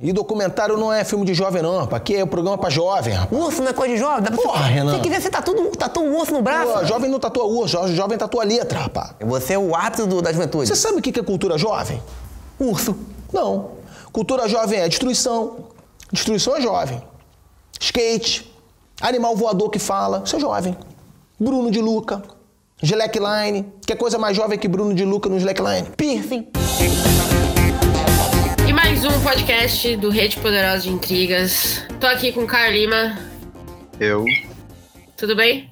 E documentário não é filme de jovem, não, rapaz. Aqui é um programa pra jovem, rapaz. Urso não é coisa de jovem? Dá pra Porra, você... Renan. Se quiser, você tatua, tatua um urso no braço. Pô, jovem não tatua urso, jo- jovem tatua letra, rapaz. Você é o ápice do- da juventude. Você sabe o que que é cultura jovem? Urso. Não. Cultura jovem é destruição. Destruição é jovem. Skate. Animal voador que fala. Isso é jovem. Bruno de Luca. Slackline. Que coisa mais jovem que Bruno de Luca no Slackline? Piercing. Mais um podcast do Rede Poderosa de Intrigas. Tô aqui com o Caio Lima. Eu Tudo bem?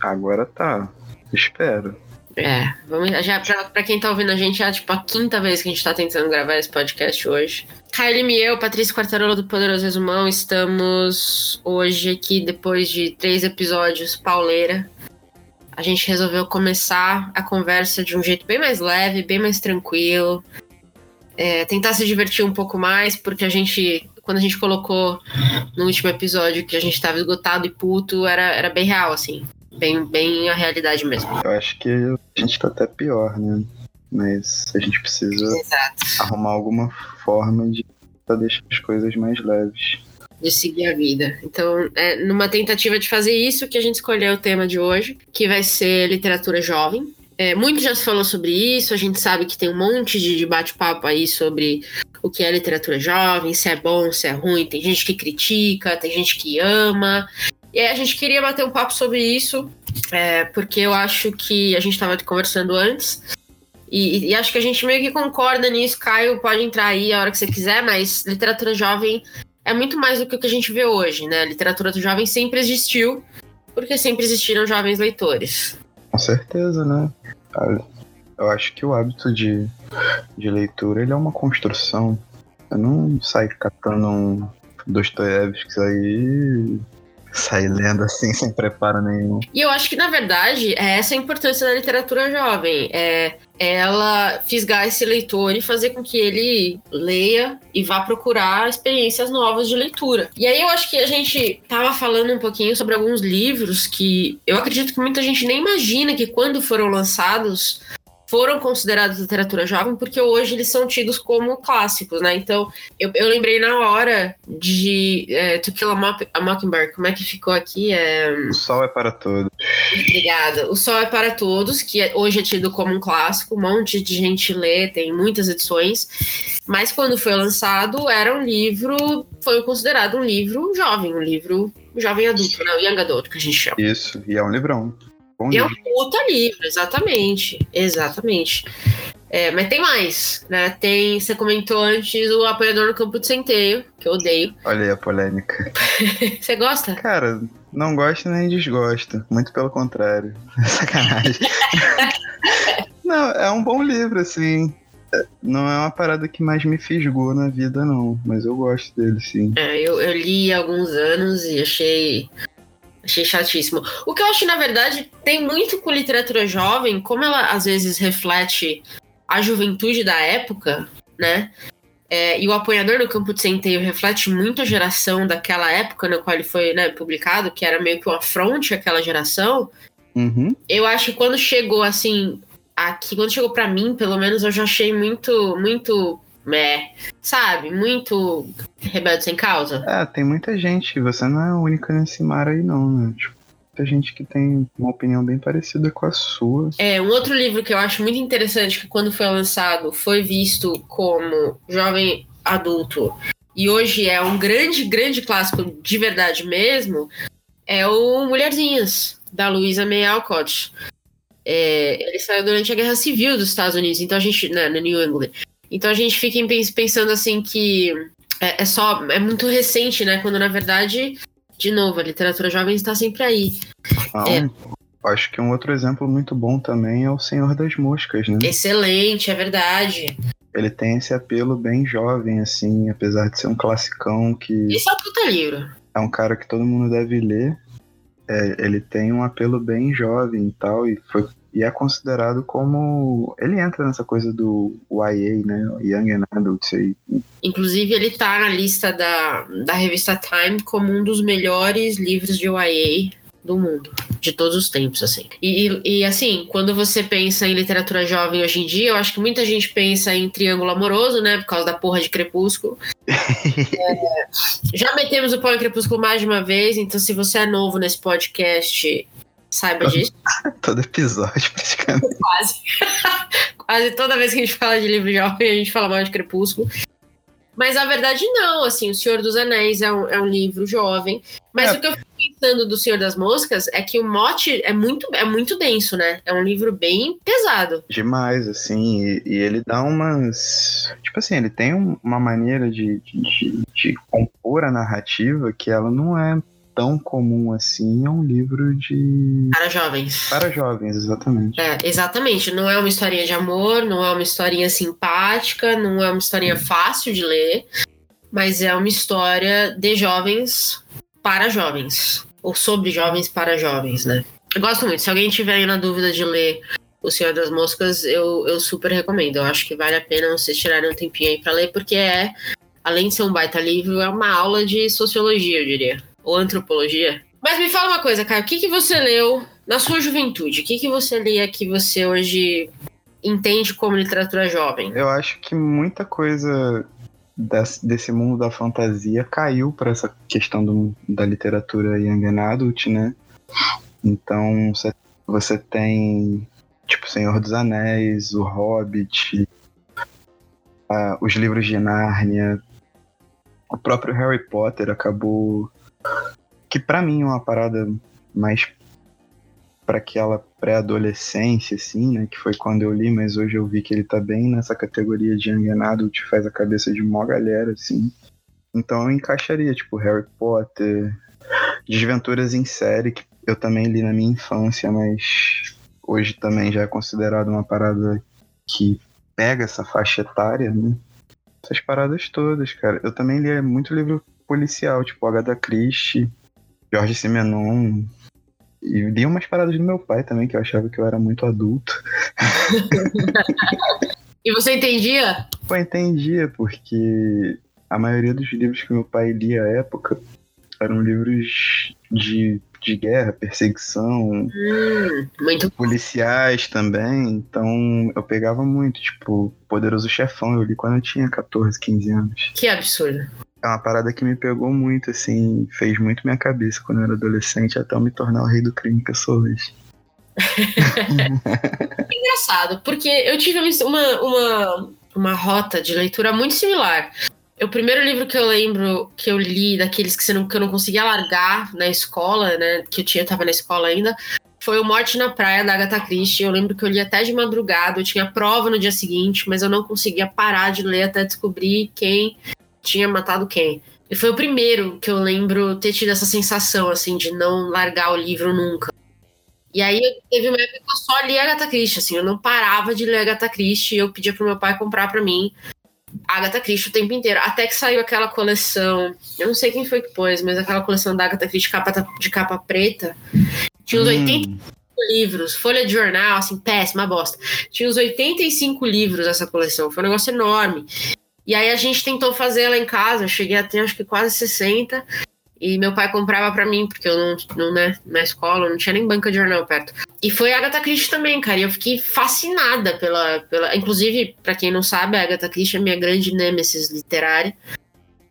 agora tá. Espero. É, vamos já pra, pra quem tá ouvindo a gente, é tipo a quinta vez que a gente tá tentando gravar esse podcast hoje. Lima e eu, Patrícia Quartarolo do Poderoso Resumão, estamos hoje aqui depois de três episódios pauleira. A gente resolveu começar a conversa de um jeito bem mais leve, bem mais tranquilo. É, tentar se divertir um pouco mais, porque a gente, quando a gente colocou no último episódio que a gente tava esgotado e puto, era, era bem real, assim. Bem, bem a realidade mesmo. Eu acho que a gente tá até pior, né? Mas a gente precisa Exato. arrumar alguma forma de deixar as coisas mais leves. de seguir a vida. Então, é numa tentativa de fazer isso que a gente escolheu o tema de hoje, que vai ser literatura jovem. É, muito já se falou sobre isso, a gente sabe que tem um monte de bate-papo aí sobre o que é literatura jovem, se é bom, se é ruim, tem gente que critica, tem gente que ama. E aí a gente queria bater um papo sobre isso, é, porque eu acho que a gente estava conversando antes. E, e acho que a gente meio que concorda nisso. Caio pode entrar aí a hora que você quiser, mas literatura jovem é muito mais do que o que a gente vê hoje, né? Literatura jovem sempre existiu, porque sempre existiram jovens leitores. Com certeza, né? Eu acho que o hábito de, de leitura ele é uma construção. Eu não saio catando um Dostoiévski aí sair lendo assim sem preparo nenhum. E eu acho que, na verdade, é essa a importância da literatura jovem. É ela fisgar esse leitor e fazer com que ele leia e vá procurar experiências novas de leitura. E aí eu acho que a gente tava falando um pouquinho sobre alguns livros que eu acredito que muita gente nem imagina que quando foram lançados foram considerados literatura jovem, porque hoje eles são tidos como clássicos, né? Então, eu, eu lembrei na hora de é, To Kill a, Mock- a Mockingbird. Como é que ficou aqui? É... O sol é para todos. Obrigada. O Sol é para Todos, que é- hoje é tido como um clássico, um monte de gente lê, tem muitas edições. Mas quando foi lançado, era um livro, foi considerado um livro jovem, um livro jovem adulto, né? O Young Adult, que a gente chama. Isso, e é um livrão. Bom E é um puta livro, exatamente. Exatamente. É, mas tem mais, né? Tem, você comentou antes o Apoiador no Campo de Centeio, que eu odeio. Olha aí a polêmica. Você gosta? Cara, não gosto nem desgosto. Muito pelo contrário. Sacanagem. não, é um bom livro, assim. É, Não é uma parada que mais me fisgou na vida, não. Mas eu gosto dele, sim. É, eu, eu li há alguns anos e achei. Achei chatíssimo. O que eu acho, na verdade, tem muito com literatura jovem, como ela às vezes reflete a juventude da época, né? É, e o Apoiador no Campo de Centeio reflete muito a geração daquela época na qual ele foi né, publicado, que era meio que um afronte àquela geração. Uhum. Eu acho que quando chegou assim, aqui, quando chegou pra mim, pelo menos, eu já achei muito, muito. Meh, sabe? Muito rebelde sem causa. É, tem muita gente. Você não é a única nesse mar aí, não, né? Tipo, muita gente que tem uma opinião bem parecida com a sua. É, um outro livro que eu acho muito interessante, que quando foi lançado foi visto como jovem adulto e hoje é um grande, grande clássico de verdade mesmo, é o Mulherzinhas, da Louisa May Alcott. É, ele saiu durante a Guerra Civil dos Estados Unidos, então a gente, né, no New England. Então a gente fica pens- pensando assim que é, é só, é muito recente, né, quando na verdade, de novo, a literatura jovem está sempre aí. Então, É. acho que um outro exemplo muito bom também é o Senhor das Moscas, né? Excelente, é verdade. Ele tem esse apelo bem jovem, assim, apesar de ser um classicão que Esse é um puta livro. é um cara que todo mundo deve ler. É, ele tem um apelo bem jovem e tal, e, foi, e é considerado como. Ele entra nessa coisa do YA, né? Young and Adult aí. Inclusive, ele tá na lista da, da revista Time como um dos melhores livros de YA do mundo. de todos os tempos, assim. E, e, assim, quando você pensa em literatura jovem hoje em dia, eu acho que muita gente pensa em triângulo amoroso, né? Por causa da porra de Crepúsculo. é, já metemos o pau em Crepúsculo mais de uma vez, então se você é novo nesse podcast, saiba disso. Todo episódio, praticamente. Quase. Quase toda vez que a gente fala de livro jovem, a gente fala mal de Crepúsculo. Mas a verdade não, assim, O Senhor dos Anéis é um, é um livro jovem. Mas É. o que eu fico pensando do Senhor das Moscas é que o mote é muito, é muito denso, né? É um livro bem pesado. Demais, assim, e, e ele dá umas. Tipo assim, ele tem um- uma maneira de, de, de- de compor a narrativa que ela não é tão comum assim. É um livro de. Para jovens. Para jovens, exatamente. É, exatamente. Não é uma historinha de amor, não é uma historinha simpática, não é uma historinha fácil de ler, mas é uma história de jovens para jovens. Ou sobre jovens para jovens, né? Eu gosto muito. Se alguém tiver aí na dúvida de ler O Senhor das Moscas, eu, eu super recomendo. Eu acho que vale a pena vocês tirarem um tempinho aí pra ler, porque é, além de ser um baita livro, é uma aula de sociologia, eu diria. Ou antropologia. Mas me fala uma coisa, Caio, o que, que você leu na sua juventude? O que, que você lia que você hoje entende como literatura jovem? Eu acho que muita coisa des- desse mundo da fantasia caiu para essa questão do- da literatura young adult, né? Então você- você tem tipo Senhor dos Anéis, O Hobbit, ah, os livros de Nárnia, o próprio Harry Potter acabou que pra mim é uma parada mais para aquela pré-adolescência, assim, né? Que foi quando eu li, mas hoje eu vi que ele tá bem nessa categoria de and adult, faz a cabeça de mó galera, assim. Então eu encaixaria, tipo, Harry Potter, Desventuras em série, que eu também li na minha infância, mas hoje também já é considerado uma parada que pega essa faixa etária, né? Essas paradas todas, cara. Eu também li muito livro policial, tipo Agatha Christie, Jorge Simenon, e li umas paradas do meu pai também, que eu achava que eu era muito adulto. E você entendia? Pô, entendia, porque a maioria dos livros que meu pai lia à época eram livros de, de guerra, perseguição, Hum, muito policiais também. Então eu pegava muito, tipo, Poderoso Chefão, eu li quando eu tinha 14, 15 anos. que absurdo. É uma parada que me pegou muito, assim, fez muito minha cabeça quando eu era adolescente, até eu me tornar o rei do crime que eu sou hoje. engraçado, porque eu tive uma, uma, uma rota de leitura muito similar. O primeiro livro que eu lembro que eu li, daqueles que, não, que eu não conseguia largar na escola, né? Que eu tinha, eu tava na escola ainda, foi o Morte na Praia, da Agatha Christie. Eu lembro que eu li até de madrugada, eu tinha prova no dia seguinte, mas eu não conseguia parar de ler até descobrir quem tinha matado quem. E foi o primeiro que eu lembro ter tido essa sensação, assim, de não largar o livro nunca. E aí teve uma época que eu só li Agatha Christie, assim, eu não parava de ler Agatha Christie e eu pedia pro meu pai comprar pra mim Agatha Christie o tempo inteiro. Até que saiu aquela coleção, eu não sei quem foi que pôs, mas aquela coleção da Agatha Christie capa, de capa preta. Tinha uns 80 Hum, livros, folha de jornal, assim, péssima bosta. Tinha uns 85 livros essa coleção, foi um negócio enorme. E aí a gente tentou fazer ela em casa, eu cheguei a ter acho que quase 60. E meu pai comprava pra mim, porque eu não, não né, na escola, não tinha nem banca de jornal perto. E foi a Agatha Christie também, cara. E eu fiquei fascinada pela. pela... Inclusive, pra quem não sabe, a Agatha Christie é minha grande nêmesis literária.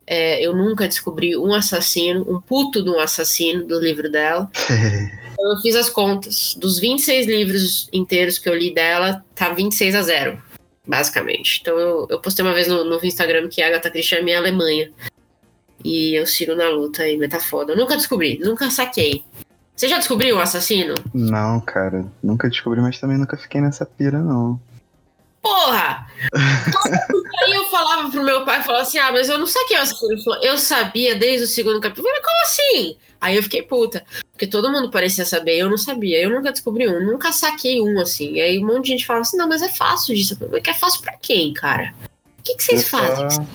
É, eu nunca descobri um assassino, um puto de um assassino do livro dela. Então, eu fiz as contas. Dos 26 livros inteiros que eu li dela, tá 26 a 0, basicamente. Então eu, eu postei uma vez no, no Instagram que a Agatha Christie é minha Alemanha. E eu sigo na luta aí, mas tá foda. Eu nunca descobri, nunca saquei. Você já descobriu o assassino? não, cara, nunca descobri, mas também nunca fiquei nessa pira, não. Porra! aí eu falava pro meu pai, falava assim, ah, mas eu não saquei o assassino. Eu sabia desde o segundo capítulo. Eu falei, como assim? Aí eu fiquei puta. Porque todo mundo parecia saber, eu não sabia. Eu nunca descobri um, nunca saquei um, assim. E aí um monte de gente falava assim, não, mas é fácil disso. Eu que é fácil pra quem, cara? O que, que vocês É só- fazem?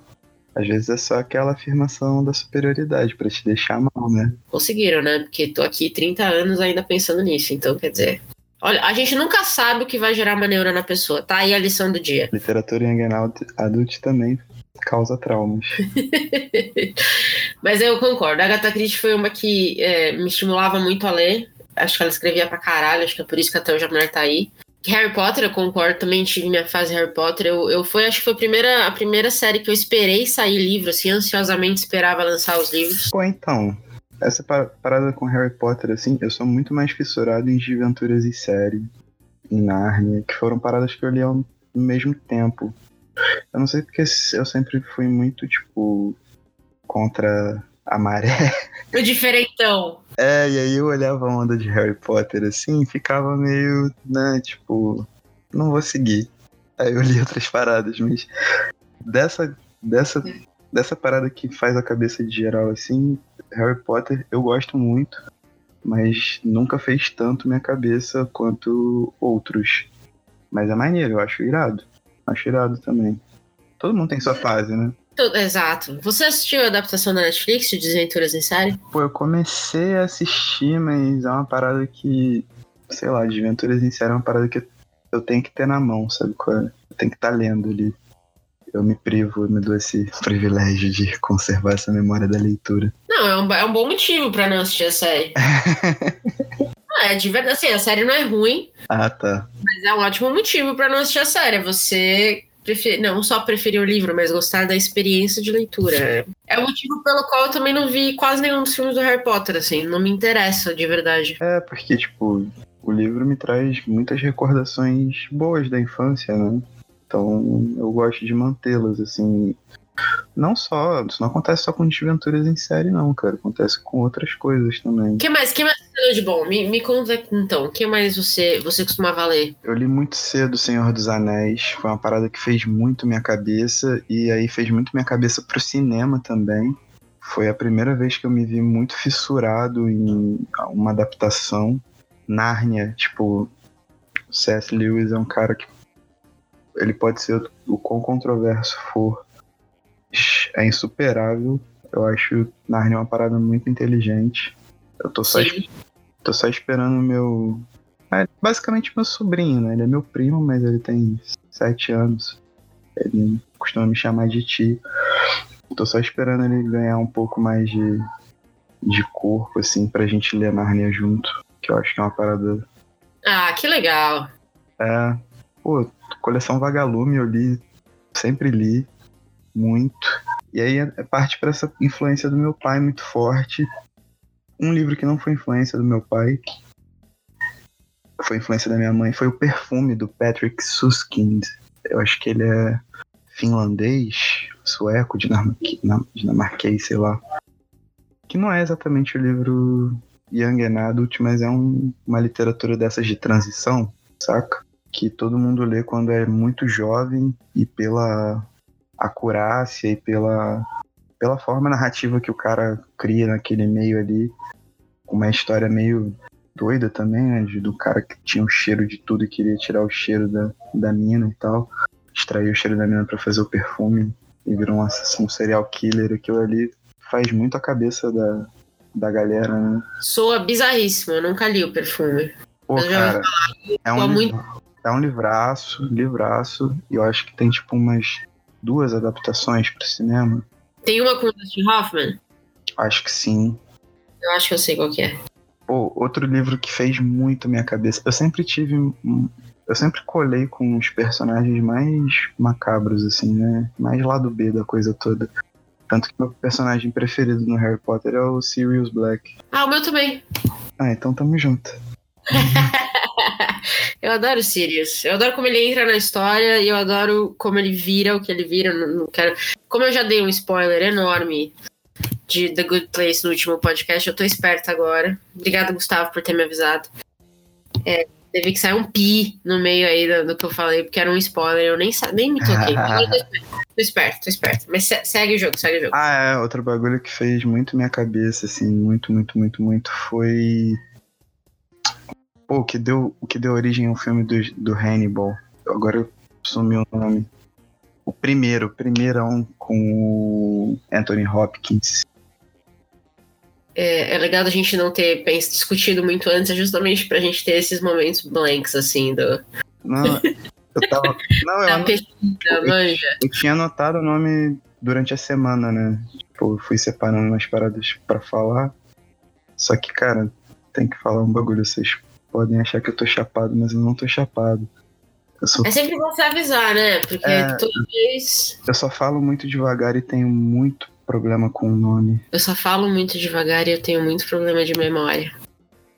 Às vezes é só aquela afirmação da superioridade pra te deixar mal, né? Conseguiram, né? Porque tô aqui 30 anos ainda pensando nisso. Então, quer dizer... Olha, a gente nunca sabe o que vai gerar uma neura na pessoa. Tá aí a lição do dia. Literatura young and adult- adult também causa traumas. Mas eu concordo. A Agatha Christie foi uma que é, me estimulava muito a ler. Acho que ela escrevia pra caralho, acho que é por isso que até hoje a mulher tá aí. Harry Potter, eu concordo, também tive minha fase Harry Potter. Eu, eu foi, acho que foi a primeira, a primeira série que eu esperei sair livro, assim, ansiosamente esperava lançar os livros. Pô, então, essa pa- parada com Harry Potter, assim, eu sou muito mais fissurado em Desventuras em Série, em Narnia, que foram paradas que eu li ao mesmo tempo. Eu não sei porque eu sempre fui muito, tipo, contra a maré. O diferentão. É, e aí eu olhava a onda de Harry Potter assim, e ficava meio, né, tipo, não vou seguir. Aí eu li outras paradas, mas dessa, dessa, dessa parada que faz a cabeça de geral assim, Harry Potter eu gosto muito, mas nunca fez tanto minha cabeça quanto outros. Mas é maneiro, eu acho irado. Acho irado também. Todo mundo tem sua fase, né? Tu- Exato. Você assistiu a adaptação da Netflix de Desventuras em Série? Pô, eu comecei a assistir, mas é uma parada que, sei lá, Desventuras em Série é uma parada que eu tenho que ter na mão, sabe é? Eu tenho que estar lendo ali. Eu me privo, eu me dou esse privilégio de conservar essa memória da leitura. Não, é um, é um bom motivo pra não assistir a série. é de verdade. Assim, a série não é ruim, Ah, tá. mas é um ótimo motivo pra não assistir a série. É Você prefer... não só preferir o livro, mas gostar da experiência de leitura. É o motivo pelo qual eu também não vi quase nenhum dos filmes do Harry Potter, assim. Não me interessa, de verdade. É, porque, tipo, o livro me traz muitas recordações boas da infância, né? Então eu gosto de mantê-las, assim. Não só, isso não acontece só com desventuras em série, não, cara. Acontece com outras coisas também. O que mais? que mais você leu de bom? Me, me conta então. O que mais você, você costumava ler? Eu li muito cedo Senhor dos Anéis, foi uma parada que fez muito minha cabeça, e aí fez muito minha cabeça pro cinema também. Foi a primeira vez que eu me vi muito fissurado em uma adaptação. Nárnia, tipo, o C.S. Lewis é um cara que ele pode ser o quão controverso for, é insuperável. Eu acho Nárnia uma parada muito inteligente. Eu tô só, Sim. tô só esperando o meu. É basicamente meu sobrinho, né? Ele é meu primo, mas ele tem sete anos. Ele costuma me chamar de tio. Tô só esperando ele ganhar um pouco mais de, de corpo, assim, pra gente ler Narnia junto. Que eu acho que é uma parada. Ah, que legal. É. Pô, coleção Vagalume eu li, sempre li, muito. E aí é parte pra essa influência do meu pai muito forte. Um livro que não foi influência do meu pai, foi influência da minha mãe, foi o Perfume do Patrick Suskind. Eu acho que ele é finlandês, sueco, na- dinamarquês, sei lá. Que não é exatamente o livro Young and Adult, mas é um- uma literatura dessas de transição, saca? Que todo mundo lê quando é muito jovem e pela acurácia e pela, pela forma narrativa que o cara cria naquele meio ali. Uma história meio doida também, né? Do cara que tinha o cheiro de tudo e queria tirar o cheiro da, da mina e tal. Extraiu o cheiro da mina pra fazer o perfume e virou um assassino serial killer. Aquilo ali faz muito a cabeça da, da galera, né? Soa bizarríssimo, eu nunca li o perfume. Pô, Eu cara, é um, muito- é um livraço, livraço, e eu acho que tem tipo umas duas adaptações pro cinema. Tem uma com o Dustin Hoffman? Acho que sim. Eu acho que eu sei qual que é. Pô, outro livro que fez muito minha cabeça. Eu sempre tive. Eu sempre colei com os personagens mais macabros, assim, né? Mais lado B da coisa toda. Tanto que meu personagem preferido no Harry Potter é o Sirius Black. Ah, o meu também. Ah, então tamo junto. Eu adoro o Sirius. Eu adoro como ele entra na história e eu adoro como ele vira o que ele vira. Não, não quero... Como eu já dei um spoiler enorme de The Good Place no último podcast, eu tô esperta agora. Obrigada, Gustavo, por ter me avisado. É, teve que sair um pi no meio aí do, do que eu falei, porque era um spoiler, eu nem, nem me toquei. Tô esperto, tô esperto. Mas se- segue o jogo, segue o jogo. Ah, é, outro bagulho que fez muito minha cabeça, assim, muito, muito, muito, muito, foi. Pô, o que deu, o que deu origem ao filme do, do Hannibal. Agora eu sumi o nome. O primeiro, o primeirão com o Anthony Hopkins. É, é legal a gente não ter discutido muito antes, justamente pra gente ter esses momentos blanks, assim, do, Não, eu tava. Não, eu, pesquisa, manja. eu tinha anotado o nome durante a semana, né? Tipo, eu fui separando umas paradas pra falar. Só que, cara, tenho que falar um bagulho. Vocês podem achar que eu tô chapado, mas eu não tô chapado. Eu só, É sempre bom você avisar, né? Porque É. toda vez. eu só falo muito devagar e tenho muito problema com o nome. Eu só falo muito devagar e eu tenho muito problema de memória.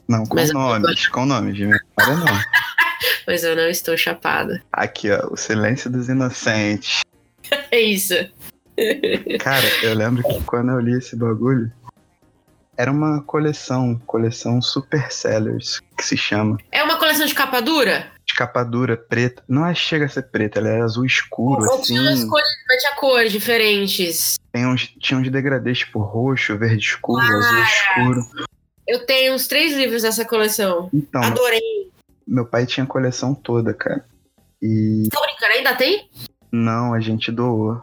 Não, com Mas eu- nomes, com nomes, de memória não. Mas eu não estou chapada. Aqui, ó, o silêncio dos inocentes. É isso. Cara, eu lembro que quando eu li esse bagulho, era uma coleção, coleção Super Sellers, que se chama. É uma coleção de capa dura? De capa dura, preta. Não é chega a ser preta, ela é azul escuro, Ou tinha umas assim. cores, mete a cores diferentes. Tem uns, tinha uns degradês tipo roxo, verde escuro, azul escuro. Eu tenho uns três livros dessa coleção. Então, Adorei. meu pai tinha a coleção toda, cara. E Tô brincando, ainda tem? não, a gente doou.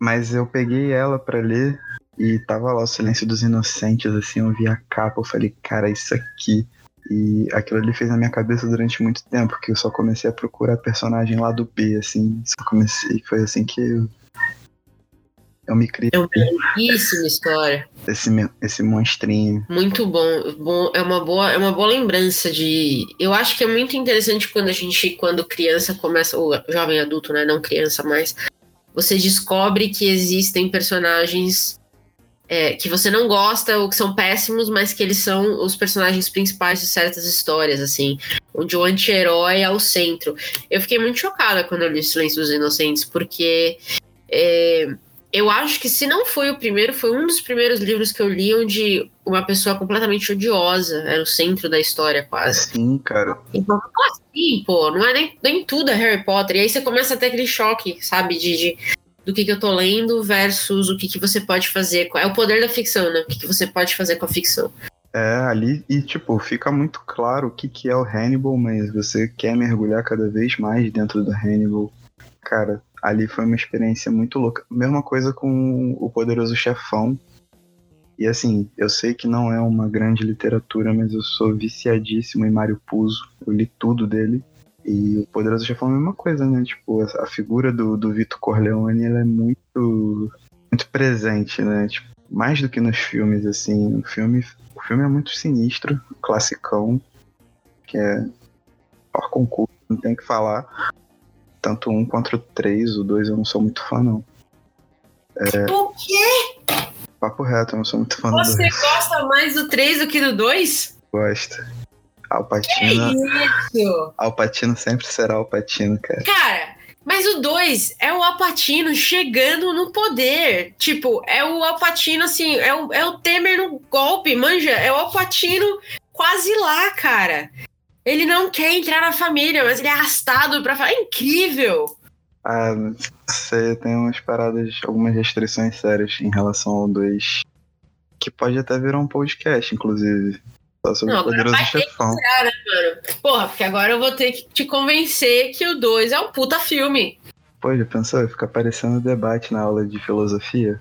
Mas eu peguei ela pra ler e tava lá o Silêncio dos Inocentes, assim, eu vi a capa, eu falei, cara, isso aqui. E aquilo ali fez na minha cabeça durante muito tempo, que eu só comecei a procurar personagem lá do B, assim, só comecei, foi assim que eu, eu me criei É uma belíssima história. esse, esse monstrinho. Muito bom. bom. É uma boa, é uma boa lembrança de. Eu acho que é muito interessante quando a gente, quando criança começa, ou jovem adulto, né? Não criança mais, você descobre que existem personagens é, que você não gosta ou que são péssimos, mas que eles são os personagens principais de certas histórias, assim, onde o anti-herói é o centro. Eu fiquei muito chocada quando eu li Silêncio dos Inocentes, porque é, eu acho que se não foi o primeiro, foi um dos primeiros livros que eu li onde uma pessoa completamente odiosa era o centro da história, quase. Sim, cara. Então, como assim, pô? Não é nem, nem tudo é Harry Potter. E aí você começa a ter aquele choque, sabe, de, de- do que, que eu tô lendo versus o que, que você pode fazer. É o poder da ficção, né? O que, que você pode fazer com a ficção. É, ali, e tipo, fica muito claro o que, que é o Hannibal, mas você quer mergulhar cada vez mais dentro do Hannibal. Cara, ali foi uma experiência muito louca. Mesma coisa com o Poderoso Chefão. E assim, eu sei que não é uma grande literatura, mas eu sou viciadíssimo em Mário Puzo. Eu li tudo dele. E o Poderoso Chefão é a mesma coisa, né? Tipo, a, figura do, do Vitor Corleone, ela é muito, muito presente, né? Tipo, mais do que nos filmes, assim. O filme o filme é muito sinistro, classicão, que é par concurso, não tem o que falar. Tanto um quanto o três, o dois eu não sou muito fã, não. Por quê? Papo reto, eu não sou muito fã do Você dois. gosta mais do 3 do que do 2? Gosto. Alpatino, Isso! Alpatino sempre será Alpatino, cara. Cara, mas o 2 é o Alpatino chegando no poder. Tipo, é o Alpatino, assim, é o, é o Temer no golpe, manja? É o Alpatino quase lá, cara. Ele não quer entrar na família, mas ele é arrastado pra falar. É incrível! Ah, você tem umas paradas, algumas restrições sérias em relação ao 2. Que pode até virar um podcast, inclusive. Só sobre Não, o agora Poderoso vai ter Chefão. Porra, porque agora eu vou ter que te convencer que o 2 é um puta filme. Pô, já pensou? Fica parecendo debate na aula de filosofia.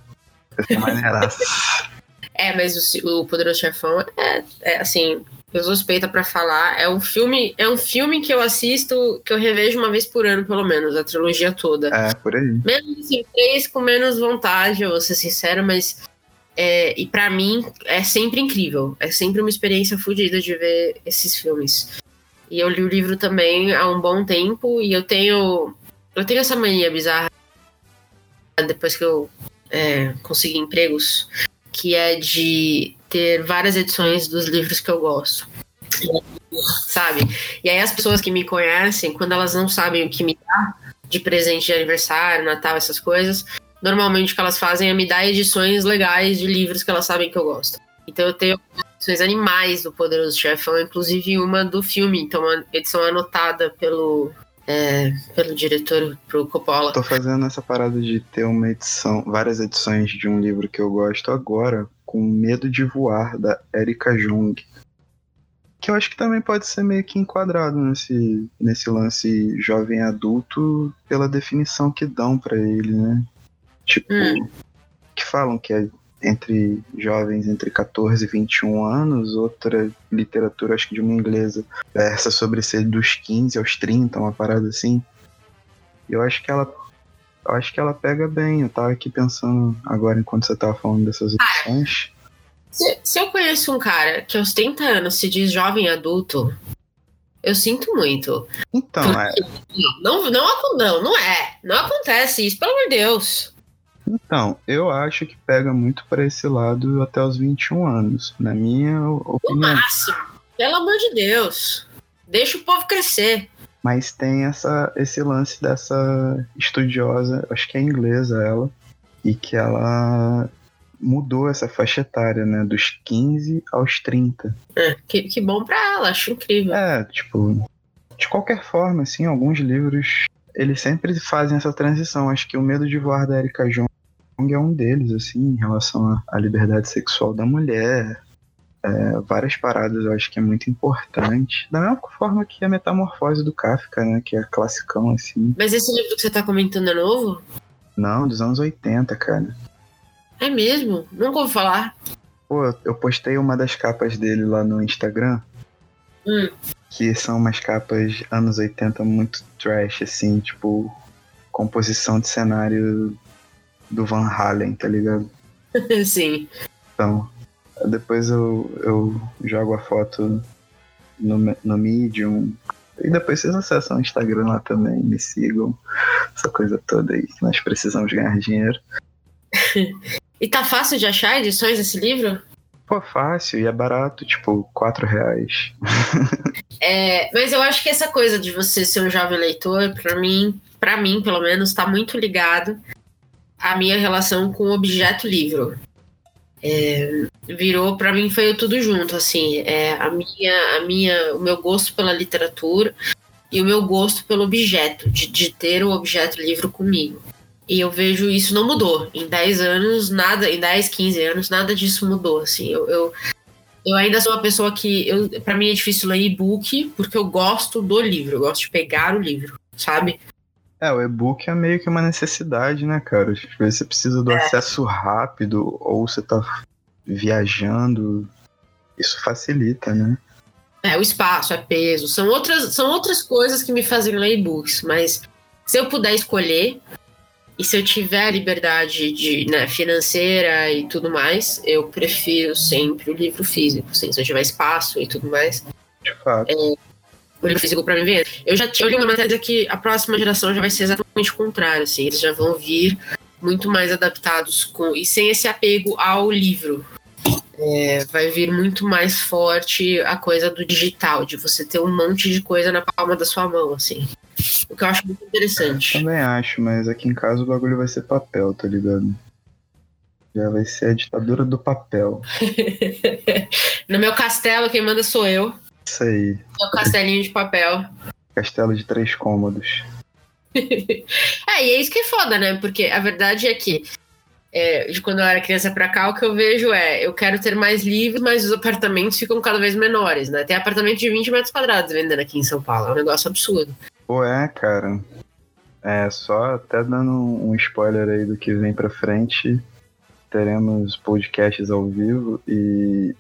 Maneiraço. É, mas o, o Poderoso Chefão é, é, assim, eu suspeita pra falar. É um filme, é um filme que eu assisto, que eu revejo uma vez por ano, pelo menos, a trilogia toda. é, por aí. Menos assim, três com menos vontade, eu vou ser sincero, mas. É, e pra mim é sempre incrível. É sempre uma experiência fodida de ver esses filmes. E eu li o livro também há um bom tempo e eu tenho. Eu tenho essa mania bizarra depois que eu é, consegui empregos, que é de ter várias edições dos livros que eu gosto. Sabe? E aí as pessoas que me conhecem, quando elas não sabem o que me dá de presente de aniversário, Natal, essas coisas, normalmente o que elas fazem é me dar edições legais de livros que elas sabem que eu gosto. Então eu tenho edições animais do Poderoso Chefão, inclusive uma do filme, então uma edição anotada pelo, é, pelo diretor pro Coppola. Tô fazendo essa parada de ter uma edição, várias edições de um livro que eu gosto agora, com Medo de Voar, da Erika Jung. Que eu acho que também pode ser meio que enquadrado nesse, nesse lance jovem adulto pela definição que dão pra ele, né? Tipo, Hum. que falam que é entre jovens entre 14 e 21 anos, outra literatura, acho que de uma inglesa, versa sobre ser dos 15 aos 30, uma parada assim. E eu acho que ela eu acho que ela pega bem. Eu tava aqui pensando agora enquanto você tava falando dessas opções. Se, se eu conheço um cara que aos 30 anos se diz jovem adulto, eu sinto muito. Então, é, Não, não, não, não é. Não acontece isso, pelo amor de Deus. Então, eu acho que pega muito para esse lado até os 21 anos, na minha opinião. máximo. Pelo amor de Deus. Deixa o povo crescer. Mas tem essa, esse lance dessa estudiosa, acho que é inglesa ela, e que ela mudou essa faixa etária, né? Dos 15 aos 30. É, que, que bom pra ela, acho incrível. É, tipo, de qualquer forma, assim, alguns livros, eles sempre fazem essa transição. Acho que o Medo de Voar da Erika Jong é um deles, assim, em relação à- à liberdade sexual da mulher. É, várias paradas eu acho que é muito importante. Da mesma forma que a Metamorfose do Kafka, né? Que é classicão, assim. Mas esse livro que você tá comentando é novo? Não, dos anos 80, cara. É mesmo? Nunca ouvi falar. Pô, eu postei uma das capas dele lá no Instagram. Hum. Que são umas capas anos 80 muito trash, assim, tipo, composição de cenário do Van Halen, tá ligado? Sim. Então, depois eu, eu jogo a foto no, no Medium. E depois vocês acessam o Instagram lá também, me sigam. Essa coisa toda aí, que nós precisamos ganhar dinheiro. E tá fácil de achar edições desse livro? Pô, fácil e é barato, tipo, 4 reais. É, mas eu acho que essa coisa de você ser um jovem leitor, pra mim, para mim, pelo menos, tá muito ligado à minha relação com o objeto livro. É, virou, pra mim, foi tudo junto, assim, é, a minha, a minha, o meu gosto pela literatura e o meu gosto pelo objeto, de, de ter o objeto livro comigo. E eu vejo isso não mudou. Em 10 anos, nada, em 10, 15 anos, nada disso mudou, assim. Eu, eu, eu ainda sou uma pessoa que, eu, para mim é difícil ler e-book, porque eu gosto do livro, eu gosto de pegar o livro, sabe? É, o e-book é meio que uma necessidade, né, cara? Às vezes você precisa do acesso rápido ou você tá viajando. Isso facilita, né? É, o espaço, é peso, são outras, são outras coisas que me fazem ler e-books, mas se eu puder escolher, e se eu tiver a liberdade de, né, financeira e tudo mais, eu prefiro sempre o livro físico, assim, se eu tiver espaço e tudo mais. De fato. O livro físico para mim ver. Eu já tinha eu li uma matéria que a próxima geração já vai ser exatamente o contrário, assim, eles já vão vir muito mais adaptados com e sem esse apego ao livro. É, vai vir muito mais forte a coisa do digital, de você ter um monte de coisa na palma da sua mão, assim. O que eu acho muito interessante. Também acho, mas aqui em casa o bagulho vai ser papel, tá ligado? Já vai ser a ditadura do papel. no meu castelo, quem manda sou eu. Isso aí. Meu castelinho de papel. Castelo de três cômodos. É, e é isso que é foda, né? Porque a verdade é que é, de quando eu era criança pra cá, o que eu vejo é eu quero ter mais livros, mas os apartamentos ficam cada vez menores, né? Tem apartamento de 20 metros quadrados vendendo aqui em São Paulo. É um negócio absurdo. Pô, é, cara. É, só até dando um spoiler aí do que vem pra frente, teremos podcasts ao vivo e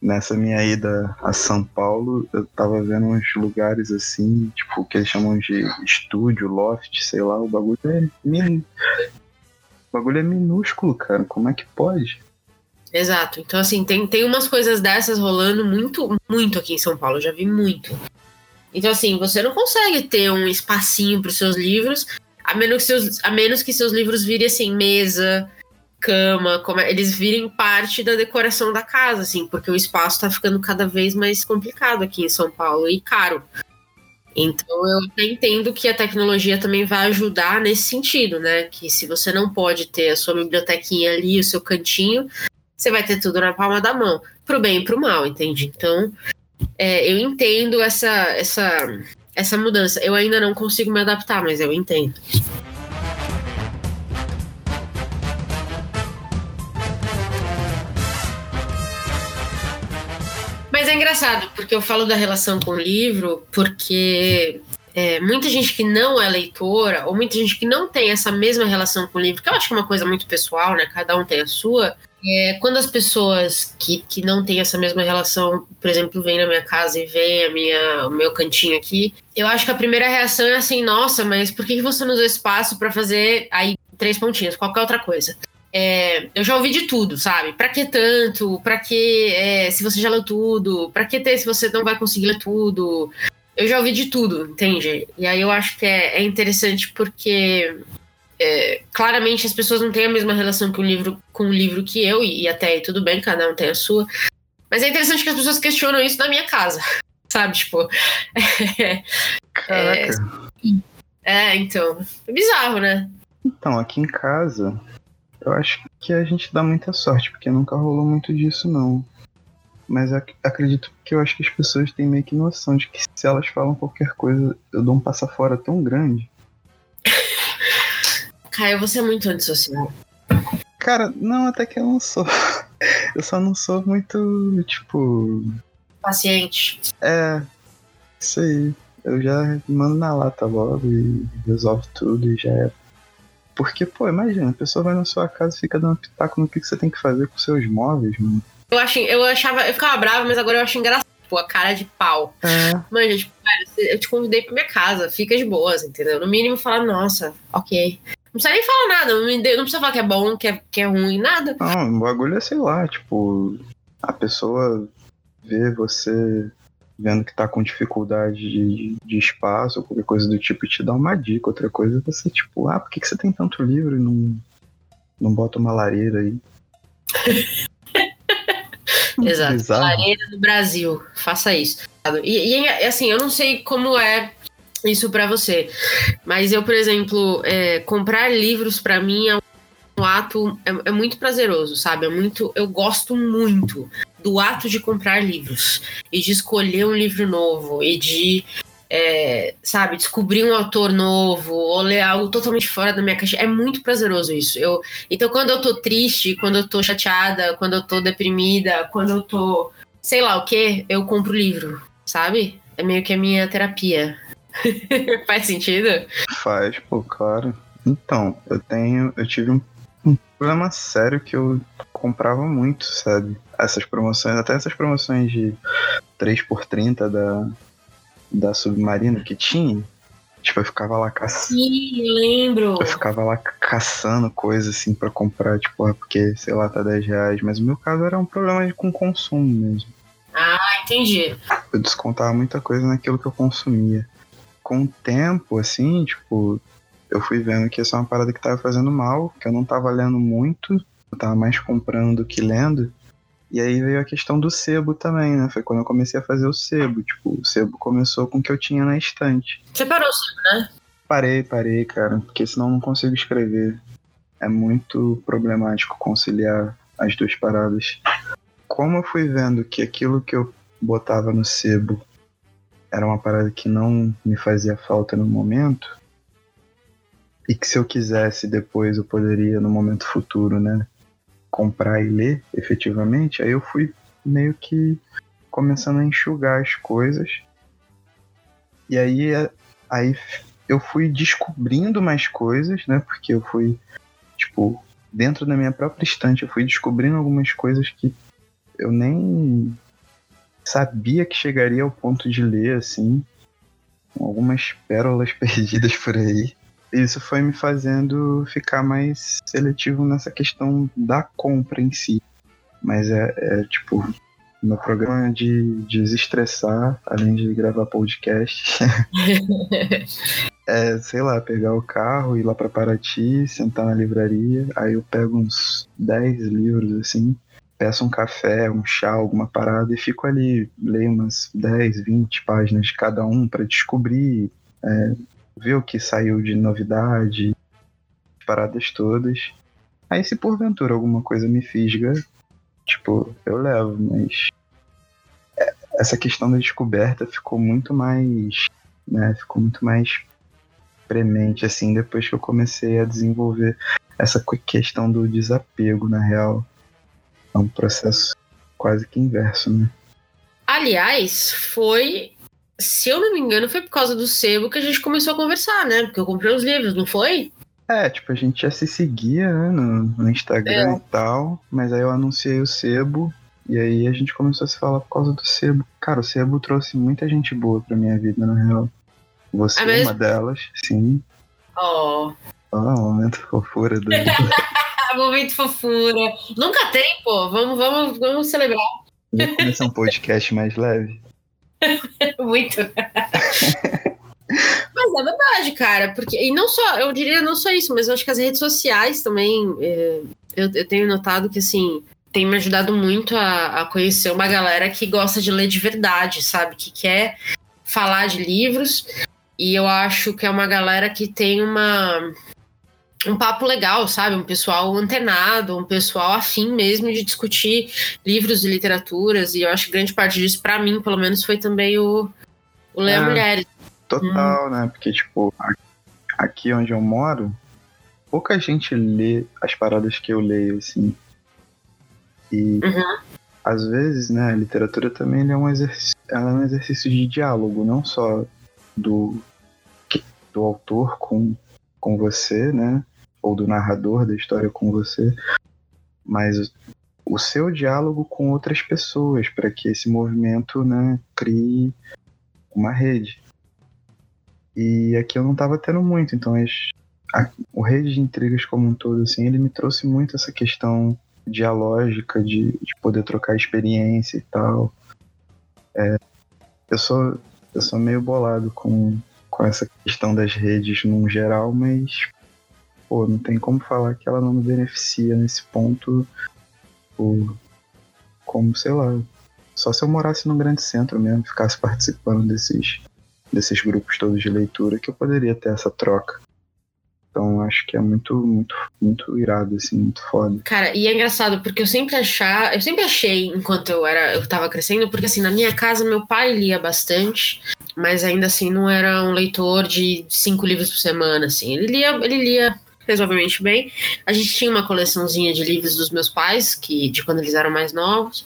nessa minha ida a São Paulo, eu tava vendo uns lugares assim, tipo, que eles chamam de estúdio, loft, sei lá, o bagulho é. O bagulho é minúsculo, cara. Como é que pode? Exato. Então, assim, tem, tem umas coisas dessas rolando muito, muito aqui em São Paulo. Eu já vi muito. Então, assim, você não consegue ter um espacinho para os seus livros, a menos, que seus, a menos que seus livros virem assim, mesa, cama, como é- eles virem parte da decoração da casa, assim, porque o espaço tá ficando cada vez mais complicado aqui em São Paulo e caro. Então eu até entendo que a tecnologia também vai ajudar nesse sentido, né? Que se você não pode ter a sua bibliotequinha ali, o seu cantinho, você vai ter tudo na palma da mão, pro bem e pro mal, entende? Então, é, eu entendo essa, essa, essa mudança. Eu ainda não consigo me adaptar, mas eu entendo. Engraçado, porque eu falo da relação com o livro, porque é, muita gente que não é leitora, ou muita gente que não tem essa mesma relação com o livro, que eu acho que é uma coisa muito pessoal, né? Cada um tem a sua. É, quando as pessoas que, que não têm essa mesma relação, por exemplo, vêm na minha casa e veem a minha, o meu cantinho aqui, eu acho que a primeira reação é assim, nossa, mas por que você não usou espaço para fazer aí três pontinhos, qualquer outra coisa? É, eu já ouvi de tudo, sabe? Pra que tanto? Pra que é, se você já leu tudo? Pra que ter se você não vai conseguir ler tudo? Eu já ouvi de tudo, entende? E aí eu acho que é, é interessante porque é, claramente as pessoas não têm a mesma relação com o livro, com o livro que eu, e, e até aí tudo bem, cada um tem a sua. Mas é interessante que as pessoas questionam isso na minha casa, sabe? Tipo. Caraca. É, então. É bizarro, né? Então, aqui em casa, eu acho que a gente dá muita sorte, porque nunca rolou muito disso, não. Mas ac- acredito que eu acho que as pessoas têm meio que noção de que se elas falam qualquer coisa, eu dou um passa fora tão grande. Caio, você é muito antissocial. Cara, não, até que eu não sou. Eu só não sou muito, tipo. Paciente. É. Isso aí. Eu já mando na lata logo e resolve tudo e já é. Porque, pô, imagina, a pessoa vai na sua casa e fica dando pitaco no que que você tem que fazer com seus móveis, mano. Eu, acho, eu achava, eu ficava brava, mas agora eu acho engraçado. Tipo, a cara de pau. É. Manja, tipo, cara, eu te convidei pra minha casa, fica de boas, entendeu? No mínimo falar, nossa, ok. Não precisa nem falar nada, não precisa falar que é bom, que é, que é ruim, nada. Não, o bagulho é, sei lá, tipo, a pessoa vê você vendo que tá com dificuldade de, de espaço ou qualquer coisa do tipo e te dá uma dica. Outra coisa é você, tipo, ah, por que, que você tem tanto livro e não, não bota uma lareira aí? Exato. Bizarro. Lareira do Brasil, faça isso. E, e, assim, eu não sei como é isso pra você, mas eu, por exemplo, é, comprar livros pra mim é um ato é, é muito prazeroso, sabe? É muito, eu gosto muito do ato de comprar livros e de escolher um livro novo e de é, sabe, descobrir um autor novo ou ler algo totalmente fora da minha caixa. É muito prazeroso isso. Eu, então, quando eu tô triste, quando eu tô chateada, quando eu tô deprimida, quando eu tô sei lá o que, eu compro livro, sabe? É meio que a minha terapia. Faz sentido? Faz, pô, claro. Então, eu tenho. Eu tive um, um problema sério que eu comprava muito, sabe? Essas promoções, até essas promoções de 3x30 da, da Submarino que tinha. Tipo, eu ficava lá caçando. Sim, eu lembro. Eu ficava lá caçando coisa assim pra comprar, tipo, ah, porque, sei lá, tá 10 reais. Mas o meu caso era um problema com consumo mesmo. Ah, entendi. eu descontava muita coisa naquilo que eu consumia. Com o tempo, assim, tipo, eu fui vendo que essa é uma parada que tava fazendo mal, que eu não tava lendo muito, eu tava mais comprando do que lendo. E aí veio a questão do sebo também, né? Foi quando eu comecei a fazer o sebo. Tipo, o sebo começou com o que eu tinha na estante. Você parou cedo, né? Parei, parei, cara, porque senão eu não consigo escrever. É muito problemático conciliar as duas paradas. Como eu fui vendo que aquilo que eu botava no sebo era uma parada que não me fazia falta no momento, e que se eu quisesse depois eu poderia, no momento futuro, né, comprar e ler efetivamente, aí eu fui meio que começando a enxugar as coisas. E aí, aí eu fui descobrindo mais coisas, né? Porque eu fui, tipo, dentro da minha própria estante, eu fui descobrindo algumas coisas que eu nem sabia que chegaria ao ponto de ler, assim. Algumas pérolas perdidas por aí. Isso foi me fazendo ficar mais seletivo nessa questão da compra em si. Mas é, é tipo, meu programa de desestressar, além de gravar podcast, é, sei lá, pegar o carro, ir lá pra Paraty, sentar na livraria, aí eu pego uns 10 livros assim, peço um café, um chá, alguma parada e fico ali, leio umas 10, 20 páginas de cada um pra descobrir, é, ver o que saiu de novidade, paradas todas. Aí se porventura alguma coisa me fisga, tipo, eu levo, mas é, essa questão da descoberta ficou muito mais, né, ficou muito mais premente, assim, depois que eu comecei a desenvolver essa que- questão do desapego, na real. É um processo quase que inverso, né? Aliás, foi. Se eu não me engano, foi por causa do sebo que a gente começou a conversar, né? Porque eu comprei os livros, não foi? É, tipo, a gente já se seguia, né, no, no Instagram e tal, mas aí eu anunciei o sebo, e aí a gente começou a se falar por causa do sebo. Cara, o sebo trouxe muita gente boa pra minha vida, na real. Você É é mesmo? uma delas, sim. Ó. Ó, um momento fofura do. momento fofura. Nunca tem, pô. Vamos, vamos, vamos celebrar Vamos começar um podcast mais leve. muito. mas é verdade, cara. Porque, e não só, eu diria não só isso, mas eu acho que as redes sociais também. é, eu, eu tenho notado que, assim, tem me ajudado muito a, a conhecer uma galera que gosta de ler de verdade, sabe? Que quer falar de livros. E eu acho que é uma galera que tem uma um papo legal, sabe? Um pessoal antenado, um pessoal afim mesmo de discutir livros e literaturas. E eu acho que grande parte disso, pra mim, pelo menos, foi também o, o Ler É. Mulheres. Total, né? Porque, tipo, aqui onde eu moro, pouca gente lê as paradas que eu leio, assim. E Uhum. às vezes, né, a literatura também é um exercício, ela é um exercício de diálogo, não só do, do autor com, com você, né? Ou do narrador da história com você, mas o- seu diálogo com outras pessoas, para que esse movimento, né, crie uma rede. E aqui eu não tava tendo muito, então as- a- o Rede de Intrigas como um todo, assim, ele me trouxe muito essa questão dialógica de, de poder trocar experiência e tal. É, eu sou eu sou meio bolado com, com essa questão das redes num geral, mas pô, não tem como falar que ela não me beneficia nesse ponto por, como, sei lá, só se eu morasse num grande centro mesmo, ficasse participando desses, desses grupos todos de leitura, que eu poderia ter essa troca. Então acho que é muito, muito, muito irado, assim, muito foda. Cara, e é engraçado, porque eu sempre achar, eu sempre achei, enquanto eu era, eu tava crescendo, porque assim, na minha casa meu pai lia bastante, mas ainda assim não era um leitor de cinco livros por semana, assim. Ele lia, ele lia razoavelmente bem. A gente tinha uma coleçãozinha de livros dos meus pais, que de quando eles eram mais novos.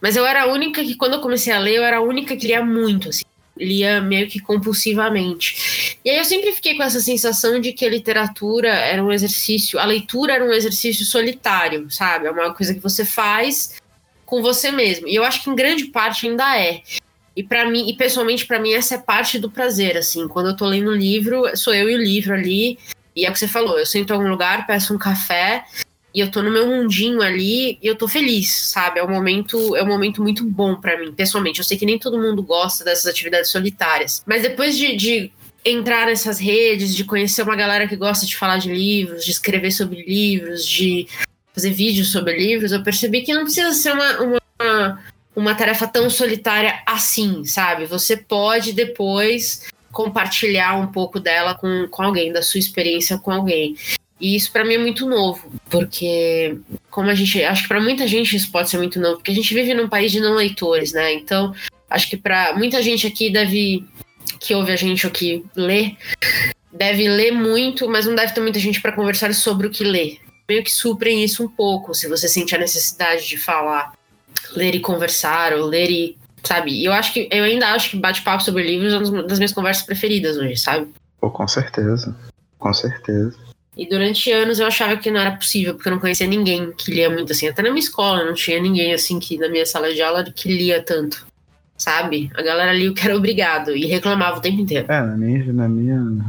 Mas eu era a única que, quando eu comecei a ler, eu era a única que lia muito, assim. Lia meio que compulsivamente. E aí eu sempre fiquei com essa sensação de que a literatura era um exercício, a leitura era um exercício solitário, sabe? É uma coisa que você faz com você mesmo. E eu acho que em grande parte ainda é. E para mim, e pessoalmente para mim essa é parte do prazer, assim, quando eu tô lendo um livro, sou eu e o livro ali, e é o que você falou, eu sento em algum lugar, peço um café, e eu tô no meu mundinho ali e eu tô feliz, sabe? É um momento, é um momento muito bom para mim, pessoalmente. Eu sei que nem todo mundo gosta dessas atividades solitárias, mas depois de, de entrar nessas redes, de conhecer uma galera que gosta de falar de livros, de escrever sobre livros, de fazer vídeos sobre livros, eu percebi que não precisa ser uma, uma, uma tarefa tão solitária assim, sabe? Você pode depois compartilhar um pouco dela com, com alguém, da sua experiência com alguém. E isso para mim é muito novo, porque como a gente, acho que para muita gente isso pode ser muito novo, porque a gente vive num país de não leitores, né? Então, acho que para muita gente aqui deve que ouve a gente ou que lê, deve ler muito, mas não deve ter muita gente para conversar sobre o que lê. Meio que suprem isso um pouco, se você sente a necessidade de falar, ler e conversar, ou ler e. Sabe? Eu acho que. Eu ainda acho que bate-papo sobre livros é uma das minhas conversas preferidas hoje, sabe? Pô, com certeza. Com certeza. E durante anos eu achava que não era possível, porque eu não conhecia ninguém que lia muito assim. Até na minha escola não tinha ninguém assim que na minha sala de aula que lia tanto. Sabe? A galera lia o que era obrigado e reclamava o tempo inteiro. É, na minha, na minha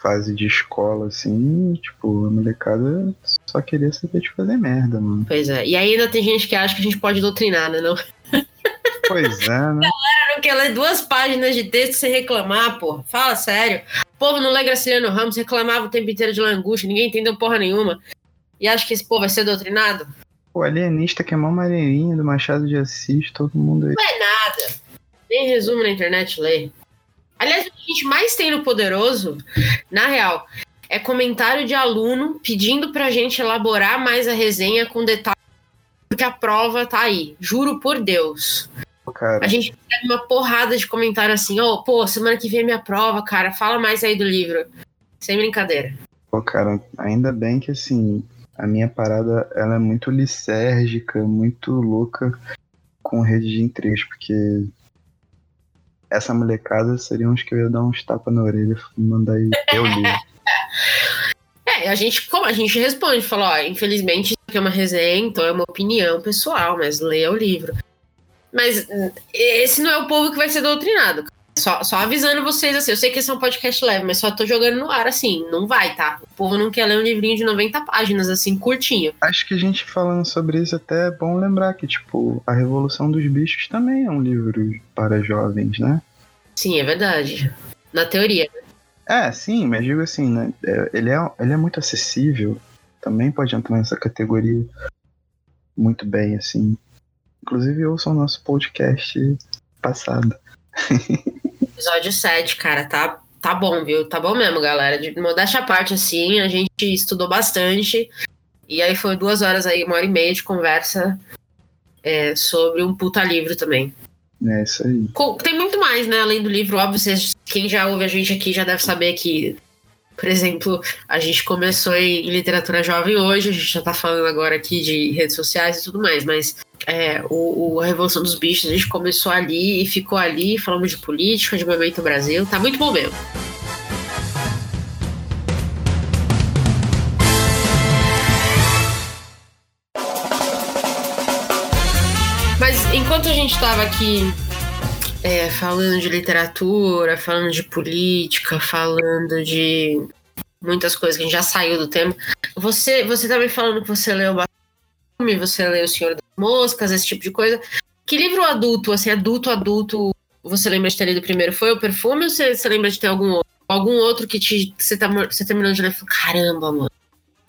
fase de escola, assim, tipo, a molecada só queria saber de fazer merda, mano. Pois é. E ainda tem gente que acha que a gente pode doutrinar, né? Não? Pois é, né? Não quer ler duas páginas de texto sem reclamar, porra. Fala sério. O povo não lê Graciliano Ramos, reclamava o tempo inteiro de langústia, ninguém entendeu porra nenhuma. E acha que esse povo vai ser doutrinado? O alienista que é mó maneirinho do Machado de Assis, todo mundo aí. Não é nada. Nem resumo na internet lê. Aliás, o que a gente mais tem no Poderoso, na real, é comentário de aluno pedindo pra gente elaborar mais a resenha com detalhes, porque a prova tá aí. Juro por Deus. Cara, A gente recebe uma porrada de comentário assim, ó, pô, semana que vem é minha prova, cara, fala mais aí do livro. Sem brincadeira. pô, cara, ainda bem que assim, a minha parada ela é muito lisérgica, muito louca com rede de intrigas, porque essa molecada seriam os que eu ia dar uns tapas na orelha e mandar eu li. É, a gente, como a gente responde, fala, ó, infelizmente isso aqui é uma resenha, então é uma opinião pessoal, mas leia o livro. Mas hum, esse não é o povo que vai ser doutrinado. Só, só avisando vocês assim, eu sei que esse é um podcast leve, mas só tô jogando no ar assim, não vai, tá? O povo não quer ler um livrinho de 90 páginas, assim, curtinho. Acho que a gente falando sobre isso até é bom lembrar que, tipo, A Revolução dos Bichos também é um livro para jovens, né? Sim, é verdade. Na teoria. É, sim, mas digo assim, né? é, Ele é, ele é muito acessível, também pode entrar nessa categoria muito bem, assim. Inclusive, ouçam o nosso podcast passado. Episódio 7, cara, tá, tá bom, viu? Tá bom mesmo, galera. De modéstia à parte, assim, a gente estudou bastante. E aí foi duas horas aí, uma hora e meia de conversa é, sobre um puta livro também. É isso aí. Tem muito mais, né? Além do livro, óbvio, vocês, quem já ouve a gente aqui já deve saber que, por exemplo, a gente começou em literatura jovem hoje, a gente já tá falando agora aqui de redes sociais e tudo mais, mas é, o, o- a Revolução dos Bichos, a gente começou ali e ficou ali, falamos de política, de momento Brasil, tá muito bom mesmo. Mas enquanto a gente tava aqui é, falando de literatura, falando de política, falando de muitas coisas que a gente já saiu do tema, você, você tá me falando que você leu bastante, você leu O Senhor das Moscas, esse tipo de coisa. Que livro adulto, assim, adulto, adulto, você lembra de ter lido primeiro? Foi o Perfume ou você, você lembra de ter algum outro? Algum outro que, te, você, tá, você terminou de ler e falou, caramba, mano,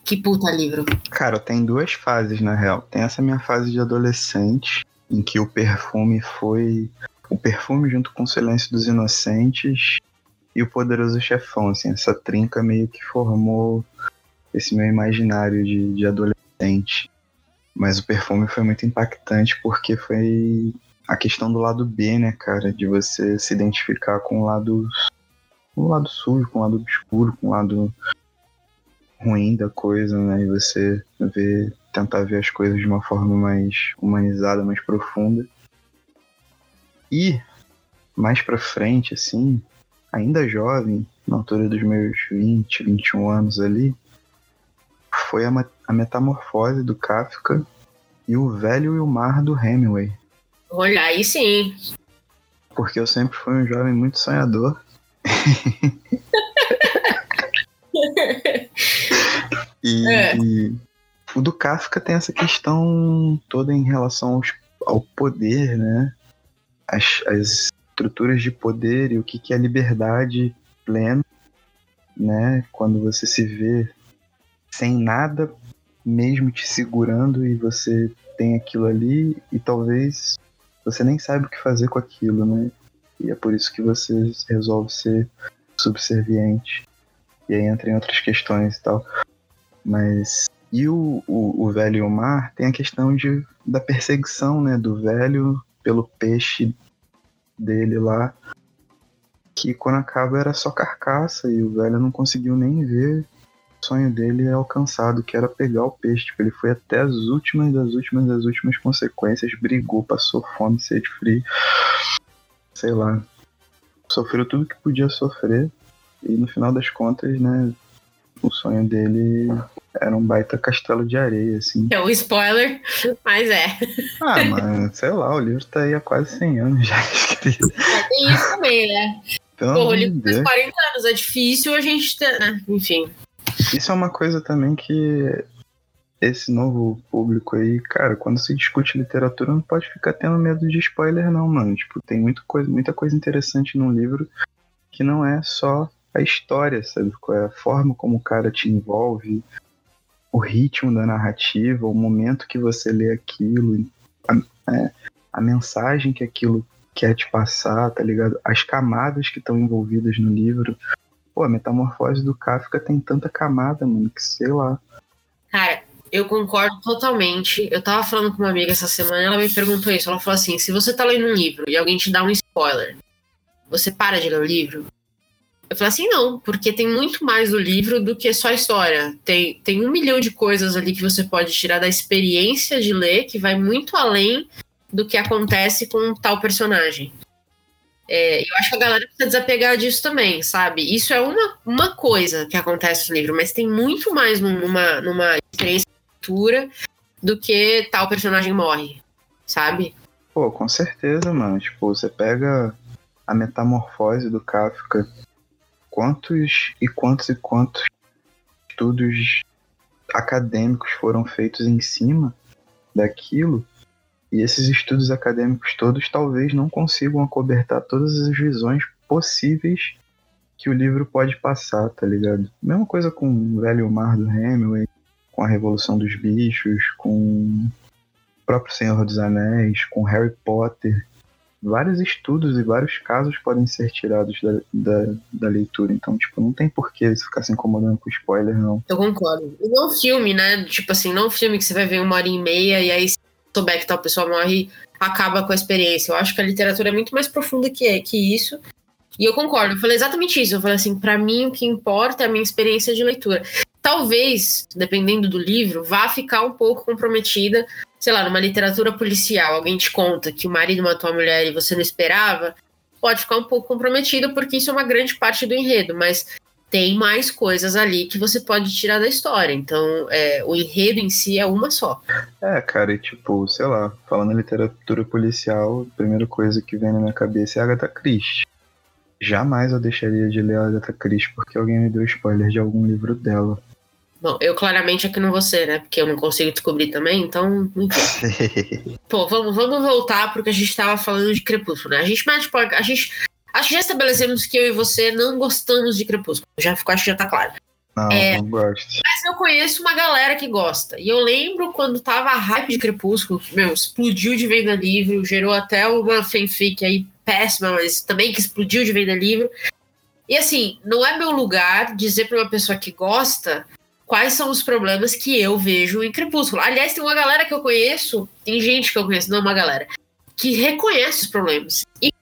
que puta livro. Cara, tem duas fases, na real. Tem essa minha fase de adolescente, em que o perfume foi. O perfume junto com o Silêncio dos Inocentes e o Poderoso Chefão, assim, essa trinca meio que formou esse meu imaginário de, de adolescente. Mas o perfume foi muito impactante porque foi a questão do lado B, né, cara? De você se identificar com o lado, com o lado sujo, com o lado obscuro, com o lado ruim da coisa, né? E você ver, tentar ver as coisas de uma forma mais humanizada, mais profunda. E mais pra frente, assim, ainda jovem, na altura dos meus 20, 21 anos ali, foi a, a metamorfose do Kafka e o Velho e o Mar do Hemingway. Olha, aí sim. Porque eu sempre fui um jovem muito sonhador. e, É. e o do Kafka tem essa questão toda em relação aos- ao poder, né? As, as estruturas de poder e o que, que é liberdade plena, né? Quando você se vê sem nada mesmo te segurando e você tem aquilo ali e talvez você nem sabe o que fazer com aquilo, né? E é por isso que você resolve ser subserviente. E aí entra em outras questões e tal. Mas. E o, o, o velho e o mar tem a questão de, da perseguição, né? Do velho pelo peixe dele lá. Que quando acaba era só carcaça e o velho não conseguiu nem ver o sonho dele alcançado, que era pegar o peixe. Tipo, ele foi até as últimas das últimas das últimas consequências, brigou, passou fome, sede frio, sei lá. Sofreu tudo que podia sofrer. E no final das contas, né, o sonho dele era um baita castelo de areia, assim. É o spoiler, mas é. Ah, mano, sei lá, o livro tá aí há quase 100 anos já escrito. É, Tem isso também, né? Pelo Pô, o livro faz Deus. 40 anos, é difícil a gente ter, né? Enfim. Isso é uma coisa também que esse novo público aí, cara, quando se discute literatura, não pode ficar tendo medo de spoiler, não, mano. Tipo, tem muita coisa, muita coisa interessante num livro que não é só a história, sabe? É a forma como o cara te envolve, o ritmo da narrativa, o momento que você lê aquilo, a, é, a mensagem que aquilo quer te passar, tá ligado? As camadas que estão envolvidas no livro. Pô, a metamorfose do Kafka tem tanta camada, mano, que sei lá. Cara, eu concordo totalmente. Eu tava falando com uma amiga essa semana, ela me perguntou isso. Ela falou assim: se você tá lendo um livro e alguém te dá um spoiler, você para de ler o livro? Eu falei assim, não, porque tem muito mais do livro do que só a história. Tem, tem um milhão de coisas ali que você pode tirar da experiência de ler, que vai muito além do que acontece com tal personagem. É, eu acho que a galera precisa desapegar disso também, sabe? Isso é uma, uma coisa que acontece no livro, mas tem muito mais numa, numa experiência de leitura do que tal personagem morre, sabe? Pô, com certeza, mano. Tipo, você pega a metamorfose do Kafka, quantos e quantos e quantos estudos acadêmicos foram feitos em cima daquilo, e esses estudos acadêmicos todos talvez não consigam acobertar todas as visões possíveis que o livro pode passar, tá ligado? Mesma coisa com o Velho Mar do Hemingway, com a Revolução dos Bichos, com o próprio Senhor dos Anéis, com Harry Potter. Vários estudos e vários casos podem ser tirados da, da, da leitura. Então, tipo, não tem porquê você ficar se incomodando com spoiler, não. Eu concordo. E não filme, né? Tipo assim, não filme que você vai ver uma hora e meia e aí se souber que tal pessoa morre, acaba com a experiência. Eu acho que a literatura é muito mais profunda que, que isso. E eu concordo, eu falei exatamente isso. Eu falei assim, para mim o que importa é a minha experiência de leitura. Talvez, dependendo do livro, vá ficar um pouco comprometida, sei lá, numa literatura policial, alguém te conta que o marido matou a mulher e você não esperava, pode ficar um pouco comprometido porque isso é uma grande parte do enredo, mas tem mais coisas ali que você pode tirar da história. Então, é, o enredo em si é uma só. É, cara, e tipo, sei lá, falando em literatura policial, a primeira coisa que vem na minha cabeça é Agatha Christie. Jamais eu deixaria de ler Agatha Christie porque alguém me deu spoiler de algum livro dela. Bom, eu claramente aqui não vou ser, né? Porque eu não consigo descobrir também, então. Enfim. Pô, vamos, vamos voltar porque a gente tava falando de Crepúsculo, né? A gente, mas, tipo, a gente. Acho que já estabelecemos que eu e você não gostamos de Crepúsculo. Já ficou, acho que já tá claro. Não, É. não gosto. Mas eu conheço uma galera que gosta. E eu lembro quando tava a hype de Crepúsculo, que, meu, explodiu de venda livro, gerou até uma fanfic aí péssima, mas também que explodiu de venda livro. E assim, não é meu lugar dizer pra uma pessoa que gosta quais são os problemas que eu vejo em Crepúsculo. Aliás, tem uma galera que eu conheço, tem gente que eu conheço, não uma galera, que reconhece os problemas e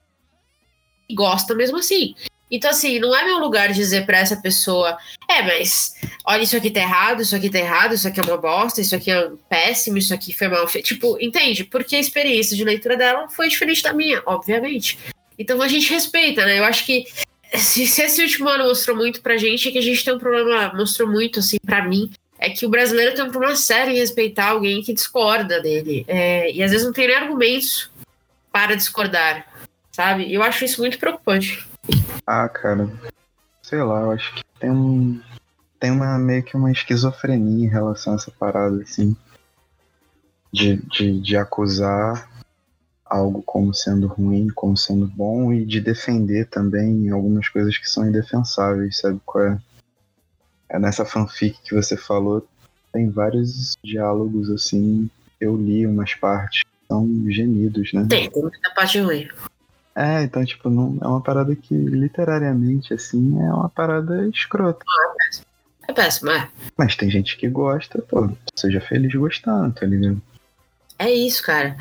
gosta mesmo assim. Então, assim, não é meu lugar dizer pra essa pessoa, é, mas olha, isso aqui tá errado, isso aqui tá errado, isso aqui é uma bosta, isso aqui é péssimo, isso aqui foi mal feito. Tipo, entende? Porque a experiência de leitura dela foi diferente da minha, obviamente. Então a gente respeita, né? Eu acho que se, se esse último ano mostrou muito pra gente, é que a gente tem um problema, mostrou muito, assim, pra mim, é que o brasileiro tem um problema sério em respeitar alguém que discorda dele. É, e às vezes não tem nem argumentos para discordar, sabe? E eu acho isso muito preocupante. Ah, cara, sei lá, eu acho que tem um. Tem uma meio que uma esquizofrenia em relação a essa parada, assim. De, de, de acusar algo como sendo ruim, como sendo bom, e de defender também algumas coisas que são indefensáveis, sabe qual é? É nessa fanfic que você falou, tem vários diálogos assim, eu li umas partes, são gemidos, né? Tem, tem muita parte ruim. É, então, tipo, não, é uma parada que literariamente, assim, é uma parada escrota. É péssimo, é. Mas tem gente que gosta, pô, seja feliz gostando, tá ligado? É isso, cara.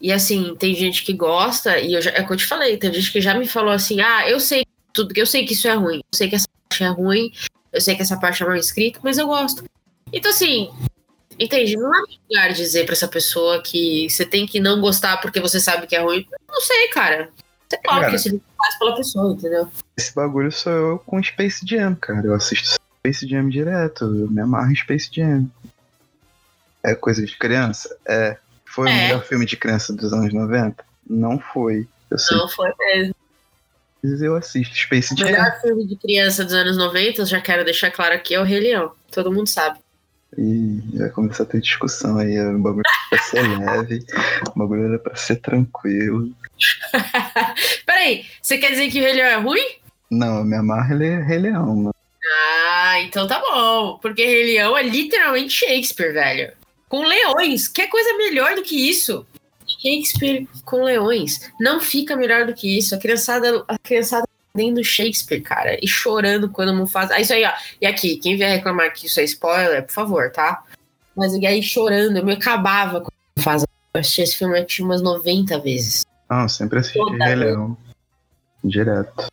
E assim, tem gente que gosta, e eu já, é o que eu te falei, tem gente que já me falou assim, ah, eu sei tudo, eu sei que isso é ruim, eu sei que essa parte é ruim, eu sei que essa parte é mal escrita, mas eu gosto. Então, assim, entende? Não é lugar dizer pra essa pessoa que você tem que não gostar porque você sabe que é ruim. Não sei, cara. Você coloca Cara. esse faz pela pessoa, entendeu? Esse bagulho sou eu com Space Jam, cara. Eu assisto Space Jam direto, eu me amarro em Space Jam. É coisa de criança? É. Foi o É. melhor filme de criança dos anos 90? Não foi. Não foi mesmo. mas eu assisto Space O Jam. melhor filme de criança dos anos 90, eu já quero deixar claro aqui, é o Rei Leão. Todo mundo sabe. E vai começar a ter discussão aí. O bagulho era pra ser leve, o bagulho era pra ser tranquilo. Peraí, você quer dizer que o Rei Leão é ruim? Não, eu me amarro ele é Rei Leão, mano. Ah, então tá bom. Porque Rei Leão é literalmente Shakespeare, velho. Com leões. Que coisa melhor do que isso? Shakespeare com leões. Não fica melhor do que isso. A criançada, a criançada lendo Shakespeare, cara. E chorando quando não faz. Ah, isso aí, ó. E aqui, quem vier reclamar que isso é spoiler, por favor, tá? Mas e aí chorando, eu me acabava quando faz. Eu assisti esse filme acho umas 90 vezes. Eu sempre assisti Rei. Leão. Direto.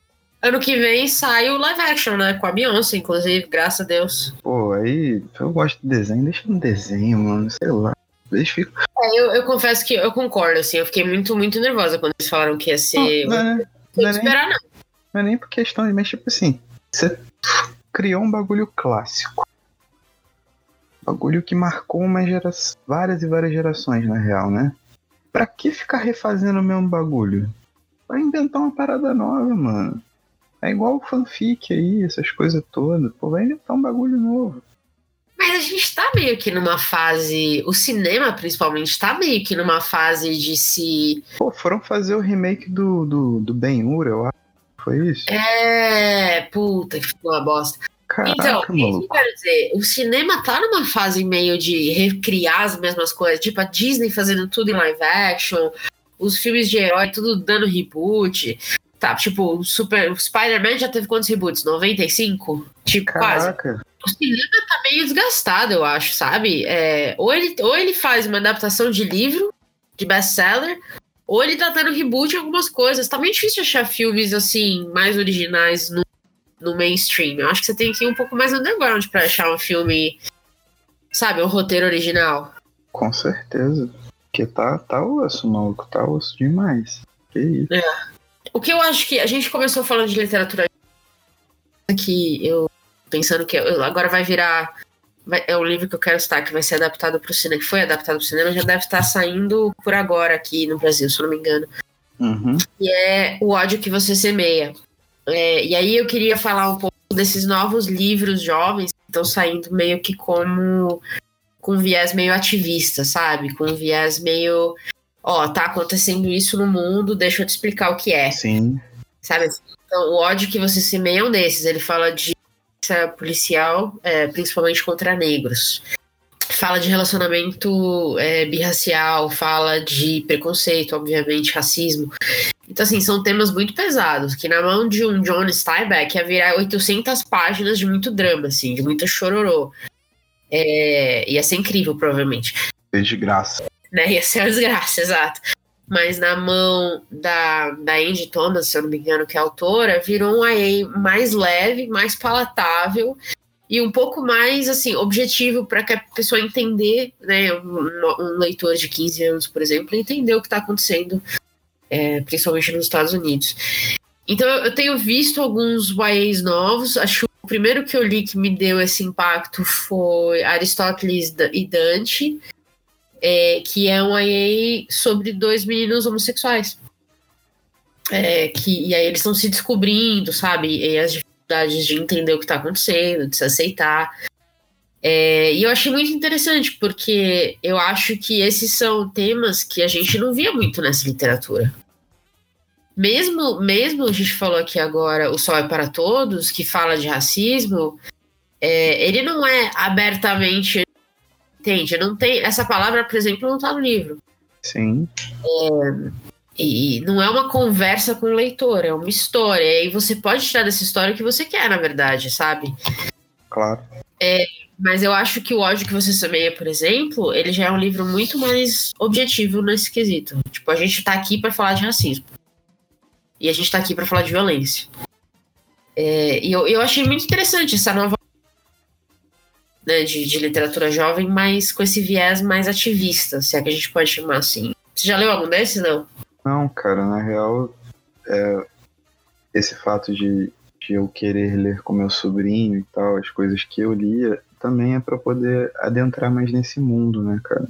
Ano que vem sai o live action, né? Com a Beyoncé, inclusive, graças a Deus. Pô, aí eu gosto de desenho, deixa no desenho, mano, sei lá. É, eu, eu confesso que eu concordo, assim, eu fiquei muito, muito nervosa quando eles falaram que ia ser. Não, não, é- não que é nem, esperar, não. não é nem por questão de, mas tipo assim, você criou um bagulho clássico. Bagulho que marcou uma gera... várias e várias gerações, na real, né? Pra que ficar refazendo o mesmo bagulho? Vai inventar uma parada nova, mano. É igual fanfic aí, essas coisas todas. Pô, vai inventar um bagulho novo. Mas a gente tá meio que numa fase. O cinema, principalmente, tá meio que numa fase de se. Pô, foram fazer o remake do, do, do Ben-Hur, eu acho. Foi isso? É. Puta, que ficou uma bosta. Caraca, Então, o que eu maluco. quero dizer? O cinema tá numa fase meio de recriar as mesmas coisas. Tipo, a Disney fazendo tudo em live action, os filmes de herói tudo dando reboot. Tá, tipo, o Super, o Spider-Man já teve quantos reboots? 95? Tipo, quase. Caraca. O cinema tá meio desgastado, eu acho, sabe? É, ou, ele, ou ele faz uma adaptação de livro, de best-seller, ou ele tá dando reboot em algumas coisas. Tá meio difícil achar filmes, assim, mais originais no, no mainstream. Eu acho que você tem que ir um pouco mais underground pra achar um filme, sabe, um roteiro original. Com certeza. Porque tá, tá osso, maluco. Tá osso demais. Que isso. O que eu acho que a gente começou falando de literatura que eu pensando que eu- agora vai virar vai- é um livro que eu quero citar que vai ser adaptado para o cinema, que foi adaptado para o cinema, já deve estar saindo por agora aqui no Brasil, se eu não me engano. Uhum. que é O ódio que você semeia. É, e aí eu queria falar um pouco desses novos livros jovens que estão saindo meio que como com viés meio ativista, sabe? Com viés meio ó, tá acontecendo isso no mundo, deixa eu te explicar o que é. Sim. Sabe? Então, o ódio que você semeia é um desses. Ele fala de policial, é, principalmente contra negros. Fala de relacionamento é, birracial, fala de preconceito, obviamente, racismo. Então, assim, são temas muito pesados, que na mão de um John Steinbeck ia virar 800 páginas de muito drama, assim, de muita chororô. É, ia ser incrível, provavelmente Desgraça. Né? Ia ser uma desgraça, exato. Mas na mão da, da Angie Thomas, se eu não me engano, que é autora, virou um IA mais leve, mais palatável e um pouco mais assim objetivo para que a pessoa entender, né? Um, um leitor de 15 anos, por exemplo, entender o que está acontecendo, é, principalmente nos Estados Unidos. Então eu tenho visto alguns YAs novos. Acho que o primeiro que eu li que me deu esse impacto foi Aristóteles e Dante é, que é um IA sobre dois meninos homossexuais. É, que, e aí eles estão se descobrindo, sabe? E as dificuldades de entender o que está acontecendo, de se aceitar. É, e eu achei muito interessante, porque eu acho que esses são temas que a gente não via muito nessa literatura. Mesmo, mesmo a gente falou aqui agora O Sol é para Todos, que fala de racismo, é, ele não é abertamente Entende? Não tem. Essa palavra, por exemplo, não tá no livro. Sim. E não é uma conversa com o leitor, é uma história. E você pode tirar dessa história o que você quer, na verdade, sabe? Claro. Mas eu acho que o ódio que você semeia, por exemplo, ele já é um livro muito mais objetivo nesse quesito. Tipo, a gente tá aqui para falar de racismo. E a gente tá aqui para falar de violência. É, e eu, eu achei muito interessante essa nova né, de, de literatura jovem, mas com esse viés mais ativista, se é que a gente pode chamar assim. Você já leu algum desses, não? Não, cara, na real, é, esse fato de, de eu querer ler com meu sobrinho e tal, as coisas que eu lia, também é para poder adentrar mais nesse mundo, né, cara?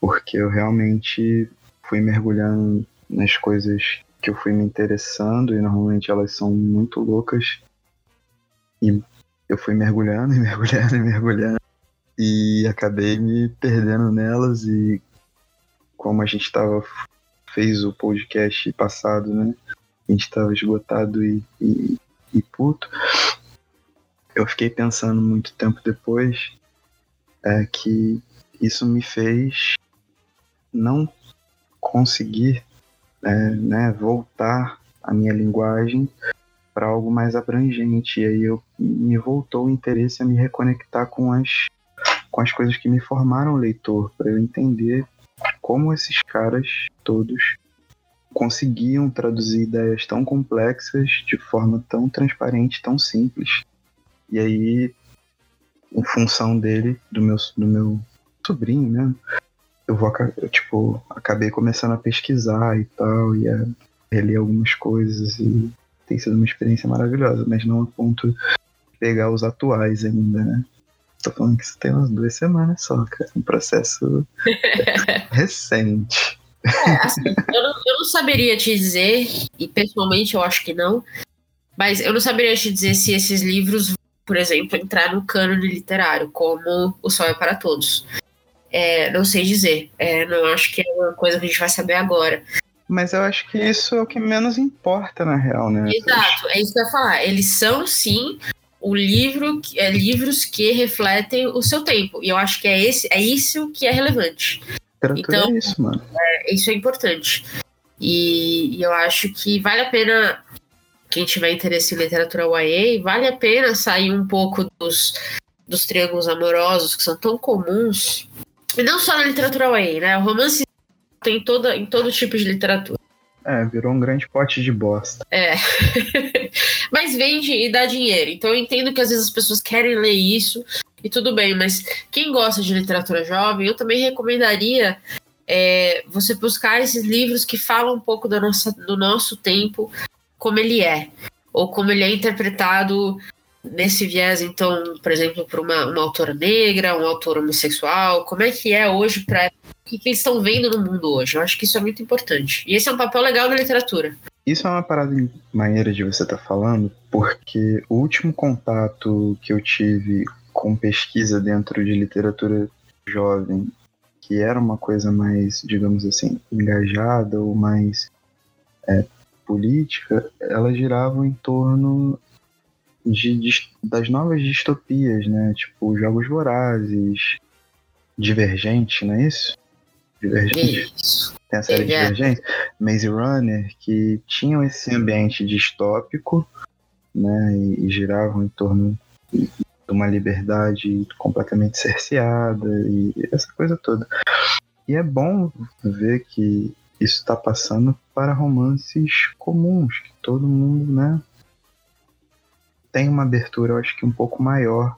Porque eu realmente fui mergulhando nas coisas que eu fui me interessando, e normalmente elas são muito loucas. E eu fui mergulhando e mergulhando e mergulhando. E acabei me perdendo nelas e como a gente tava fez o podcast passado, né? A gente tava esgotado e, e, e puto. Eu fiquei pensando muito tempo depois é, que isso me fez não conseguir é, né, voltar a minha linguagem para algo mais abrangente. E aí eu me voltou o interesse a me reconectar com as, com as coisas que me formaram leitor, para eu entender como esses caras todos conseguiam traduzir ideias tão complexas de forma tão transparente, tão simples. E aí, em função dele, do meu, do meu sobrinho mesmo, eu vou eu, tipo, acabei começando a pesquisar e tal, e a reler algumas coisas e tem sido uma experiência maravilhosa, mas não a ponto pegar os atuais ainda, né? Tô falando que isso tem umas duas semanas só, cara. Um processo recente. É, assim, eu, não, eu não saberia te dizer, e pessoalmente eu acho que não, mas eu não saberia te dizer se esses livros, por exemplo, entrar no cânone literário, como O Sol é para Todos. É, não sei dizer. É, não acho que é uma coisa que a gente vai saber agora. Mas eu acho que isso é o que menos importa, na real, né? Exato, é isso que eu ia falar. Eles são, sim, o livro, é, livros que refletem o seu tempo. E eu acho que é, esse, é isso que é relevante. Literatura Então- é isso, mano. Isso é importante. E, e eu acho que vale a pena, quem tiver interesse em literatura YA, vale a pena sair um pouco dos, dos triângulos amorosos que são tão comuns. E não só na literatura YA, né? O romance tem toda, em todo tipo de literatura. É, virou um grande pote de bosta. É. mas vende e dá dinheiro. Então eu entendo que às vezes as pessoas querem ler isso e tudo bem, mas quem gosta de literatura jovem, eu também recomendaria é, você buscar esses livros que falam um pouco da nossa, do nosso tempo, como ele é, ou como ele é interpretado nesse viés, então, por exemplo, por uma, uma autora negra, um autor homossexual, como é que é hoje para o que, que eles estão vendo no mundo hoje. Eu acho que isso é muito importante. E esse é um papel legal da literatura. Isso é uma parada maneira de você estar falando, porque o último contato que eu tive com pesquisa dentro de literatura jovem, que era uma coisa mais, digamos assim, engajada ou mais é, política, ela girava em torno de, de- das novas distopias, né? Tipo, Jogos Vorazes, Divergente, não é isso? Divergente Isso. tem a série É. Divergente, Maze Runner, que tinham esse ambiente distópico, né, e, e giravam em torno de uma liberdade completamente cerceada e essa coisa toda. E é bom ver que isso está passando para romances comuns, que todo mundo, né, tem uma abertura, eu acho que um pouco maior,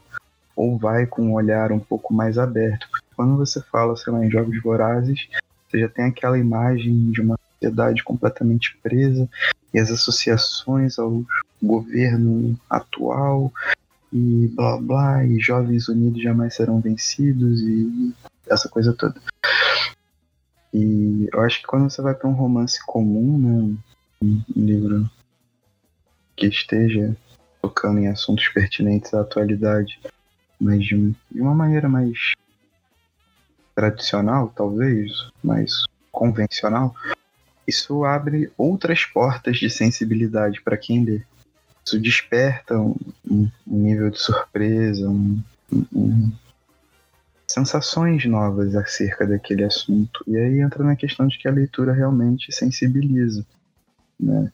ou vai com um olhar um pouco mais aberto. Porque quando você fala, sei lá, em Jogos Vorazes, você já tem aquela imagem de uma sociedade completamente presa e as associações ao governo atual e blá blá, e jovens unidos jamais serão vencidos e essa coisa toda. E eu acho que quando você vai para um romance comum, né, um um livro que esteja tocando em assuntos pertinentes à atualidade, mas de, de uma maneira mais tradicional, talvez, mais convencional, isso abre outras portas de sensibilidade para quem lê. Isso desperta um, um- nível de surpresa, um- um- sensações novas acerca daquele assunto. E aí entra na questão de que a leitura realmente sensibiliza, né?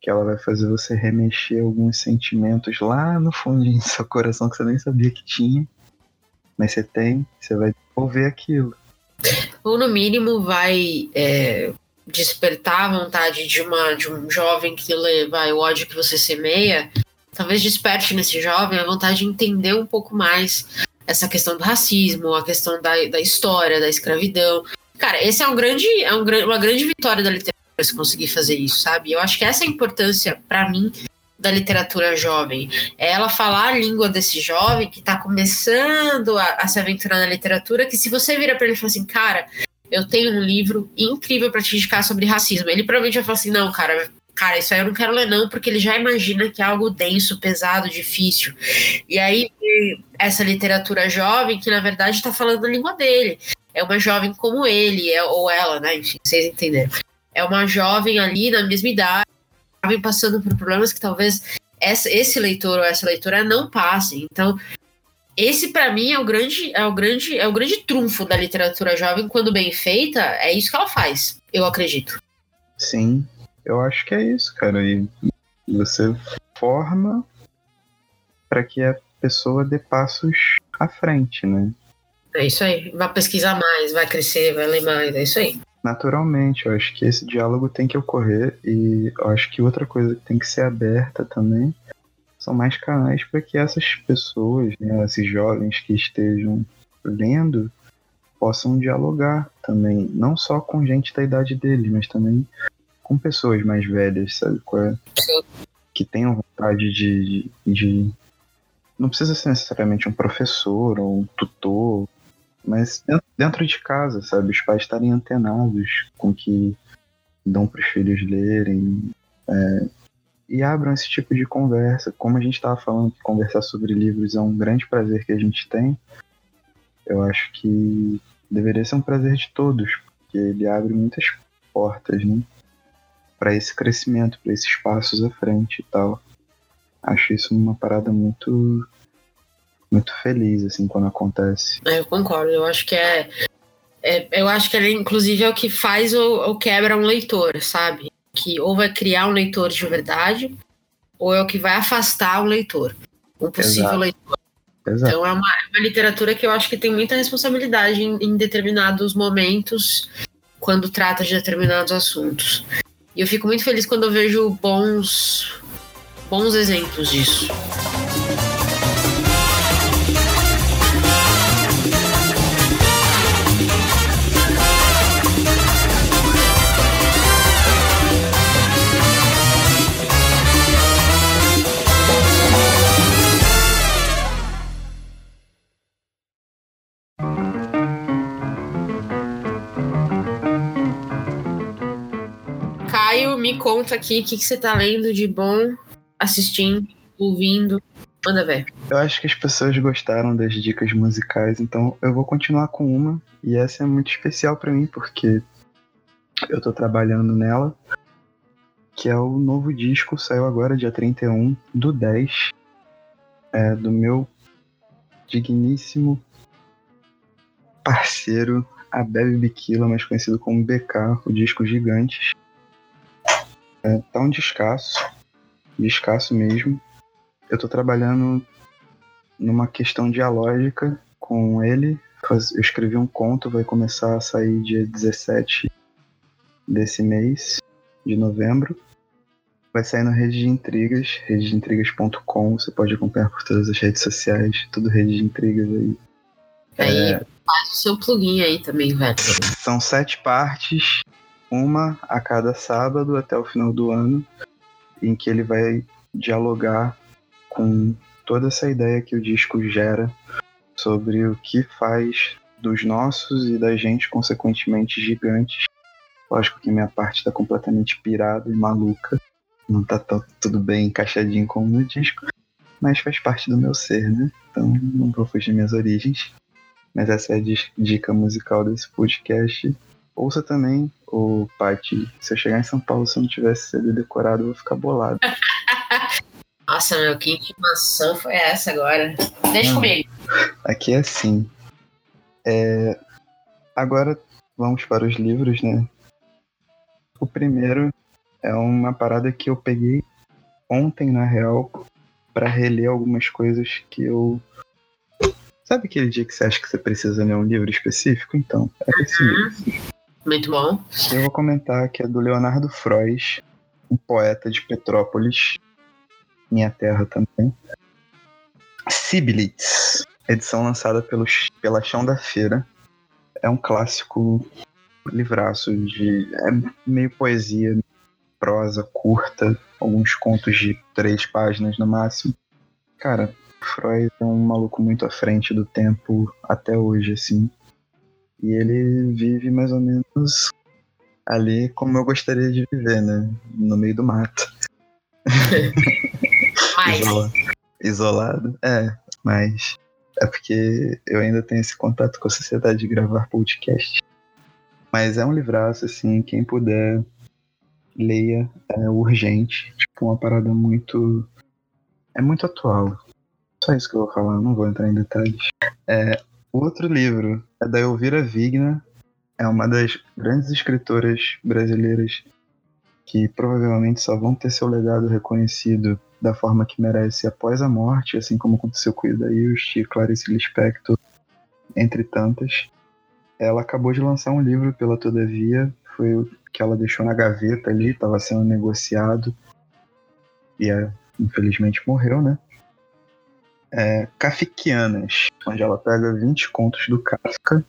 Que ela vai fazer você remexer alguns sentimentos lá no fundinho do seu coração que você nem sabia que tinha, mas você tem, você vai ouvir aquilo. ou no mínimo vai é, despertar a vontade de, uma, de um jovem que lê vai, o ódio que você semeia, talvez desperte nesse jovem a vontade de entender um pouco mais essa questão do racismo, a questão da, da história, da escravidão. Cara, esse é um grande, é um, uma grande vitória da literatura se conseguir fazer isso, sabe? Eu acho que essa é a importância, para mim, da literatura jovem. É ela falar a língua desse jovem que tá começando a, a se aventurar na literatura, que se você vira para ele e fala assim, cara, eu tenho um livro incrível para te indicar sobre racismo. Ele provavelmente vai falar assim: não, cara, cara, isso aí eu não quero ler, não, porque ele já imagina que é algo denso, pesado, difícil. E aí, essa literatura jovem, que na verdade está falando a língua dele. É uma jovem como ele, é, ou ela, né? Enfim, vocês entenderam. É uma jovem ali na mesma idade, jovem passando por problemas que talvez essa, esse leitor ou essa leitora não passem. Então, esse para mim é o grande é o grande é o grande trunfo da literatura jovem quando bem feita é isso que ela faz eu acredito Sim, eu acho que é isso, cara. E você forma para que a pessoa dê passos à frente, né? é isso aí vai pesquisar mais vai crescer vai ler mais é isso aí Naturalmente, eu acho que esse diálogo tem que ocorrer e eu acho que outra coisa que tem que ser aberta também são mais canais para que essas pessoas, né, esses jovens que estejam lendo, possam dialogar também, não só com gente da idade deles, mas também com pessoas mais velhas, sabe? É? Que tenham vontade de, de. Não precisa ser necessariamente um professor ou um tutor, mas dentro- de casa, sabe? Os pais estarem antenados com o que dão para os filhos lerem é, e abram esse tipo de conversa. Como a gente estava falando que conversar sobre livros é um grande prazer que a gente tem, eu acho que deveria ser um prazer de todos, porque ele abre muitas portas, né? Para esse crescimento, para esses passos à frente e tal. Acho isso uma parada muito muito feliz assim quando acontece. É, Eu concordo, eu acho que é, é- eu acho que ele inclusive é o que faz ou, ou quebra um leitor, sabe? Que ou vai criar um leitor de verdade, ou é o que vai afastar um leitor, um possível Exato. leitor. Exato. Então é uma, é uma literatura que eu acho que tem muita responsabilidade em, em determinados momentos, quando trata de determinados assuntos. E eu fico muito feliz quando eu vejo bons, bons exemplos disso. Me conta aqui o que, que você tá lendo de bom, assistindo, ouvindo. Manda ver. Eu acho que as pessoas gostaram das dicas musicais, então eu vou continuar com uma e essa é muito especial pra mim porque eu tô trabalhando nela, que é o novo disco, saiu agora dia 31 do 10, é, do meu digníssimo parceiro Abebe Biquila, mais conhecido como BK, o disco Gigantes. É, tá um descasso, descasso mesmo. Eu tô trabalhando numa questão dialógica com ele. Eu escrevi um conto, vai começar a sair dia 17 desse mês, de novembro. Vai sair na Rede de Intrigas, rededeintrigas.com. Você pode acompanhar por todas as redes sociais, tudo Rede de Intrigas aí. Aí faz o seu plugin aí também, velho. São sete partes, uma a cada sábado até o final do ano, em que ele vai dialogar com toda essa ideia que o disco gera sobre o que faz dos nossos e da gente, consequentemente, gigantes. Lógico que minha parte tá completamente pirada e maluca. Não tá tão- tudo bem encaixadinho como no disco. Mas faz parte do meu ser, né? Então não vou fugir minhas origens. Mas essa é a dica musical desse podcast. Ouça também o Paty. Se eu chegar em São Paulo se eu não tivesse CD decorado, eu vou ficar bolado. Nossa, meu, que intimação foi essa agora? Deixa Hum. comigo. Aqui é assim. É, Agora vamos para os livros, né? O primeiro é uma parada que eu peguei ontem, na real, para reler algumas coisas que eu. Sabe aquele dia que você acha que você precisa ler um livro específico? Então, é esse livro. Muito bom. Eu vou comentar que é do Leonardo Frois, um poeta de Petrópolis, minha terra também. Siblitz, edição lançada pelo, pela Chão da Feira. É um clássico livraço de. É meio poesia, prosa curta, alguns contos de três páginas no máximo. Cara, Freud é um maluco muito à frente do tempo até hoje, assim. E ele vive mais ou menos ali como eu gostaria de viver, né? No meio do mato. Mas, Isola- Isolado. É, mas é porque eu ainda tenho esse contato com a sociedade de gravar podcast. Mas é um livraço, assim, quem puder, leia, é urgente. Tipo, uma parada muito. É muito atual. Só isso que eu vou falar, não vou entrar em detalhes. É, o outro livro é da Elvira Vigna, é uma das grandes escritoras brasileiras que provavelmente só vão ter seu legado reconhecido da forma que merece após a morte, assim como aconteceu com Ida Ilst e Clarice Lispector, entre tantas. Ela acabou de lançar um livro pela Todavia, foi o que ela deixou na gaveta ali, estava sendo negociado e é, infelizmente morreu, né? É, Kafkianas, onde ela pega 20 contos do Kafka.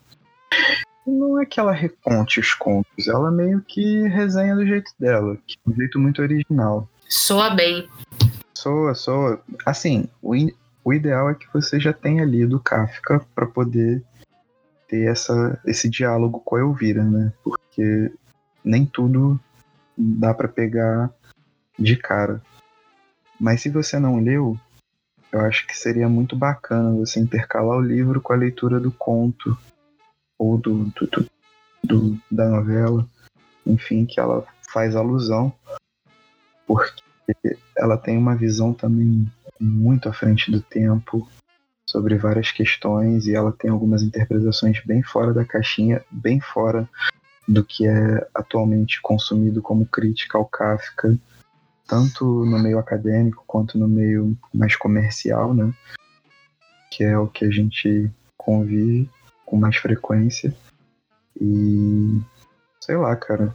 Não é que ela reconte os contos, ela meio que resenha do jeito dela, que é um jeito muito original. soa bem. Soa, soa. Assim, o, in- o ideal é que você já tenha lido Kafka para poder ter essa, esse diálogo com a Elvira, né? Porque nem tudo dá para pegar de cara. Mas se você não leu, eu acho que seria muito bacana você intercalar o livro com a leitura do conto ou do, do, do, do da novela, enfim, que ela faz alusão, porque ela tem uma visão também muito à frente do tempo sobre várias questões e ela tem algumas interpretações bem fora da caixinha, bem fora do que é atualmente consumido como crítica ao Kafka, tanto no meio acadêmico quanto no meio mais comercial, né? Que é o que a gente convive com mais frequência. E sei lá, cara.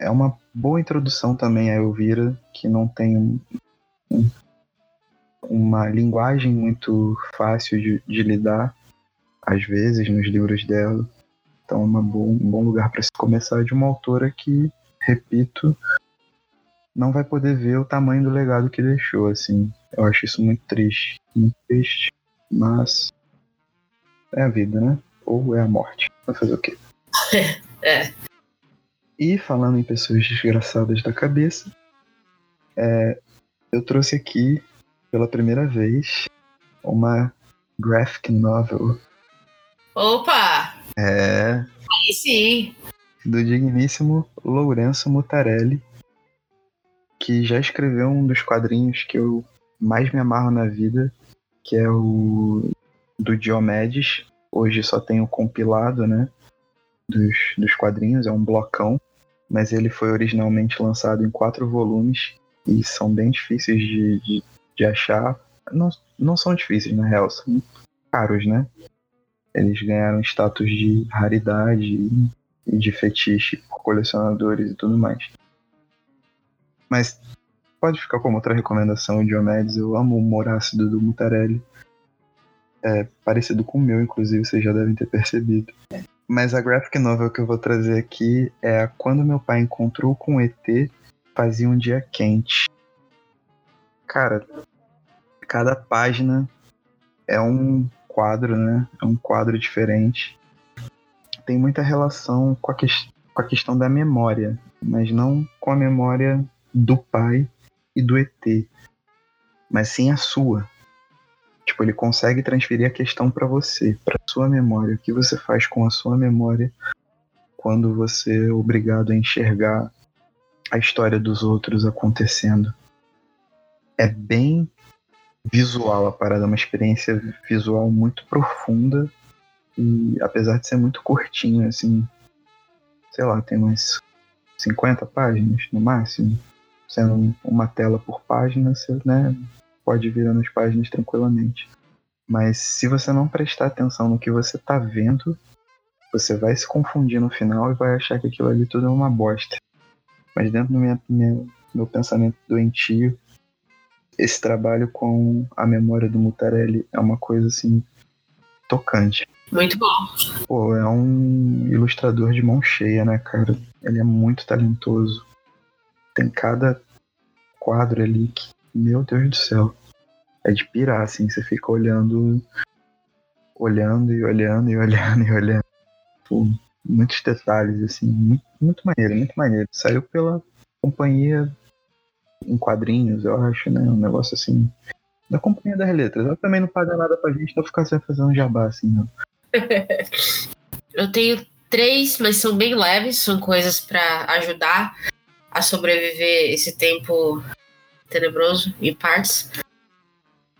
É uma boa introdução também a Elvira, que não tem um, um, uma linguagem muito fácil de, de, lidar, às vezes, nos livros dela. Então, é uma bo um bom lugar para se começar de uma autora que, repito, não vai poder ver o tamanho do legado que deixou, assim. Eu acho isso muito triste, muito triste, mas é a vida, né? Ou é a morte. Vai fazer o quê? é. E falando em pessoas desgraçadas da cabeça, é, eu trouxe aqui pela primeira vez uma graphic novel. Opa! É. Aí sim. Do digníssimo Lourenço Mutarelli, que já escreveu um dos quadrinhos que eu mais me amarro na vida, que é o do Diomedes. Hoje só tem compilado, né? Dos, dos quadrinhos, é um blocão, mas ele foi originalmente lançado em quatro volumes e são bem difíceis de, de, de achar. Não, não são difíceis, na real, são caros, né? Eles ganharam status de raridade e de fetiche por colecionadores e tudo mais. Mas pode ficar como outra recomendação, Diomedes. Eu amo o humor ácido do Mutarelli. É parecido com o meu, inclusive, vocês já devem ter percebido. Mas a graphic novel que eu vou trazer aqui é a Quando Meu Pai Encontrou com ET, Fazia um Dia Quente. Cara, cada página é um quadro, né? É um quadro diferente. Tem muita relação com a, que com a questão da memória, mas não com a memória do pai e do ET, mas sim a sua. Tipo, ele consegue transferir a questão para você, para sua memória. O que você faz com a sua memória quando você é obrigado a enxergar a história dos outros acontecendo? É bem visual a parada, é uma experiência visual muito profunda e apesar de ser muito curtinho, assim, sei lá, tem umas 50 páginas no máximo sendo uma tela por página, você né, pode virar nas páginas tranquilamente. Mas se você não prestar atenção no que você está vendo, você vai se confundir no final e vai achar que aquilo ali tudo é uma bosta. Mas dentro do meu, meu, meu pensamento doentio, esse trabalho com a memória do Mutarelli é uma coisa assim tocante. Muito bom. Pô, é um ilustrador de mão cheia, né, cara? Ele é muito talentoso tem cada quadro ali que, meu Deus do céu, é de pirar, assim, você fica olhando, olhando e olhando e olhando e olhando. Tipo, muitos detalhes, assim, muito, muito maneiro, muito maneiro. Saiu pela companhia em quadrinhos, eu acho, né? Um negócio assim. Da companhia das letras. Ela também não paga nada pra gente, então ficar sem fazer um jabá, assim, não. eu tenho três, mas são bem leves, são coisas para ajudar a sobreviver esse tempo tenebroso em partes.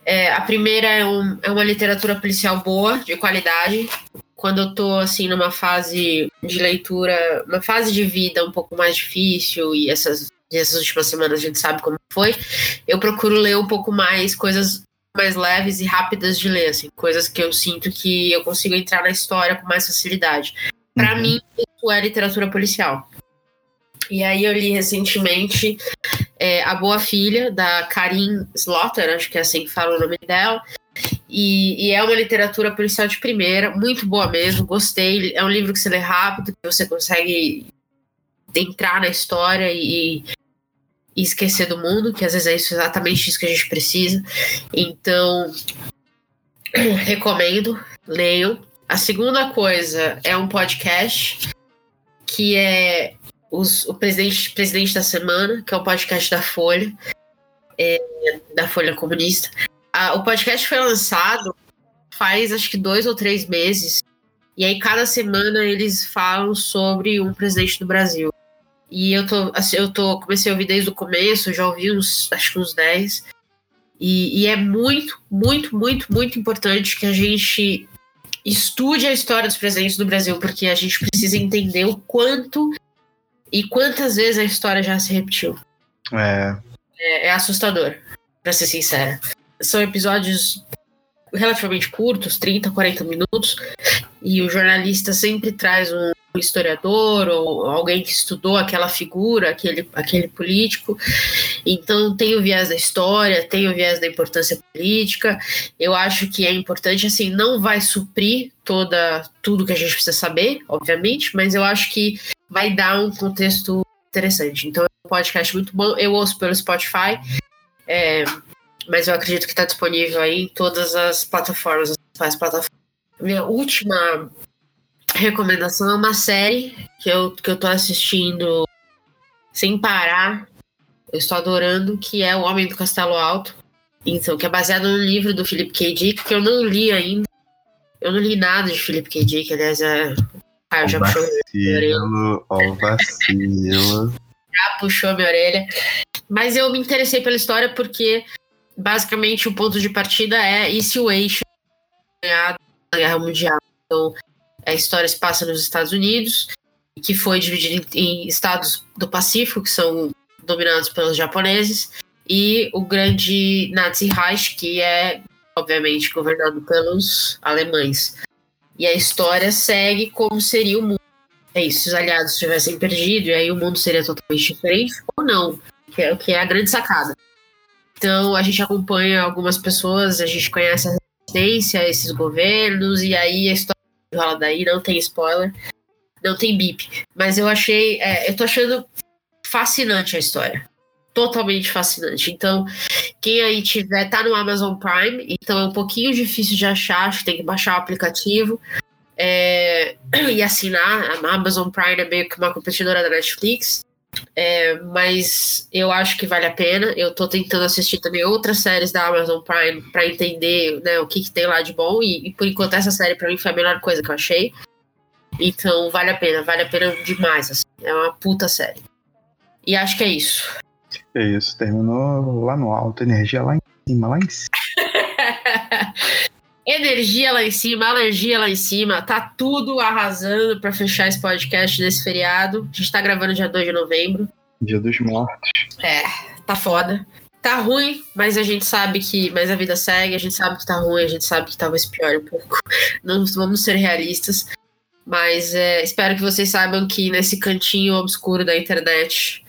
É, a primeira é, um, é uma literatura policial boa, de qualidade. Quando eu tô, assim, numa fase de leitura, uma fase de vida um pouco mais difícil, e essas, essas últimas semanas a gente sabe como foi, eu procuro ler um pouco mais coisas mais leves e rápidas de ler, assim, coisas que eu sinto que eu consigo entrar na história com mais facilidade. Para uhum. mim, isso é literatura policial. E aí eu li recentemente é, A Boa Filha, da Karin Slaughter, acho que é assim que fala o nome dela. E, e, é uma literatura policial de primeira, muito boa mesmo, gostei. É um livro que você lê rápido, que você consegue entrar na história e, e esquecer do mundo, que às vezes é isso, exatamente isso que a gente precisa. Então, recomendo, leiam. A segunda coisa é um podcast que é os- o presidente, presidente da semana, que é o podcast da Folha, é, da Folha Comunista. Ah, o podcast foi lançado faz acho que dois ou três meses. E aí, cada semana, eles falam sobre um presidente do Brasil. E eu tô, assim, eu tô, comecei a ouvir desde o começo, já ouvi uns, acho que uns 10. E, e é muito, muito, muito, muito importante que a gente estude a história dos presidentes do Brasil, porque a gente precisa entender o quanto e quantas vezes a história já se repetiu. É, É, é assustador, pra ser sincera. São episódios relativamente curtos, 30, 40 minutos, e o jornalista sempre traz um historiador ou alguém que estudou aquela figura, aquele, aquele político. Então tem o viés da história, tem o viés da importância política. Eu acho que é importante, assim, não vai suprir toda tudo que a gente precisa saber, obviamente, mas eu acho que vai dar um contexto interessante. Então é um podcast muito bom. Eu ouço pelo Spotify. É, mas eu acredito que está disponível aí em todas as plataformas, as plataformas. Minha última recomendação é uma série que eu, que eu tô assistindo sem parar. Eu estou adorando, que é O Homem do Castelo Alto. Então, que é baseado no livro do Philip K. Dick, que eu não li ainda. Eu não li nada de Philip K. Dick, aliás, é. Ah, já puxou, vacilo, ó o vacilo. já puxou minha orelha. Mas eu me interessei pela história porque basicamente o ponto de partida é e se o eixo ganhar a guerra mundial. Então, a história se passa nos Estados Unidos, que foi dividida em, em estados do Pacífico, que são dominados pelos japoneses, e o grande Nazi Reich, que é, obviamente, governado pelos alemães. E a história segue como seria o mundo. É isso, se os aliados tivessem perdido, e aí o mundo seria totalmente diferente, ou não, que é, que é a grande sacada. Então a gente acompanha algumas pessoas, a gente conhece a resistência esses governos, e aí a história rola daí, não tem spoiler, não tem bip. Mas eu achei, é, eu tô achando fascinante a história. Totalmente fascinante. Então, quem aí tiver, tá no Amazon Prime, então é um pouquinho difícil de achar, acho que tem que baixar o aplicativo é, e assinar. A Amazon Prime é meio que uma competidora da Netflix. É, mas eu acho que vale a pena. Eu tô tentando assistir também outras séries da Amazon Prime para entender né, o que, que tem lá de bom. E, e por enquanto essa série para mim foi a melhor coisa que eu achei. Então vale a pena, vale a pena demais. Assim. É uma puta série. E acho que é isso. É isso, terminou lá no alto, energia lá em cima, lá em cima. Energia lá em cima, alergia lá em cima, tá tudo arrasando para fechar esse podcast nesse feriado. A gente tá gravando dia 2 de novembro. Dia dos mortos. É, tá foda. Tá ruim, mas a gente sabe que. Mas a vida segue, a gente sabe que tá ruim, a gente sabe que talvez piore um pouco. Não vamos ser realistas. Mas é, espero que vocês saibam que nesse cantinho obscuro da internet,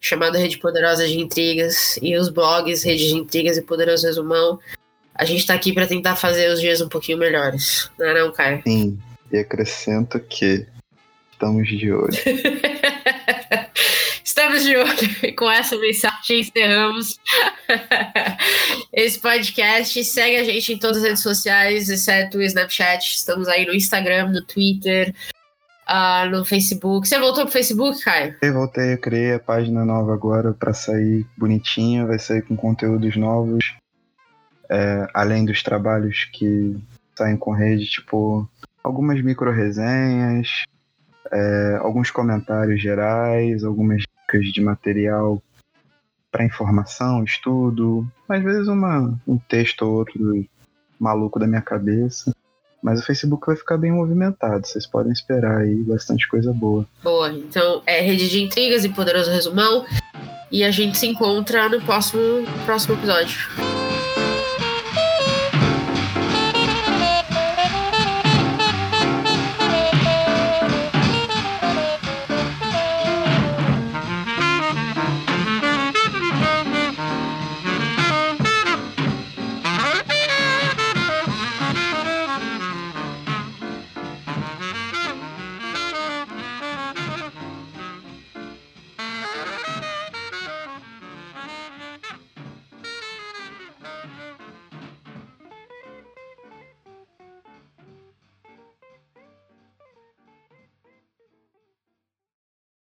chamado Rede Poderosa de Intrigas, e os blogs Rede de Intrigas e Poderoso Resumão, a gente tá aqui pra tentar fazer os dias um pouquinho melhores. Não é não, Caio? Sim, e acrescento que estamos de olho. Estamos de olho e com essa mensagem encerramos esse podcast. Segue a gente em todas as redes sociais, exceto o Snapchat. Estamos aí no Instagram, no Twitter, ah, no Facebook. Você voltou pro Facebook, Caio? Eu voltei, eu criei a página nova agora pra sair bonitinha, vai sair com conteúdos novos. É, além dos trabalhos que saem com rede, tipo, algumas micro resenhas, é, alguns comentários gerais, algumas dicas de material para informação, estudo, às vezes uma, um texto ou outro maluco da minha cabeça. Mas o Facebook vai ficar bem movimentado, vocês podem esperar aí bastante coisa boa. Boa. Então, é Rede de Intrigas e Poderoso Resumão. E a gente se encontra no próximo, próximo episódio.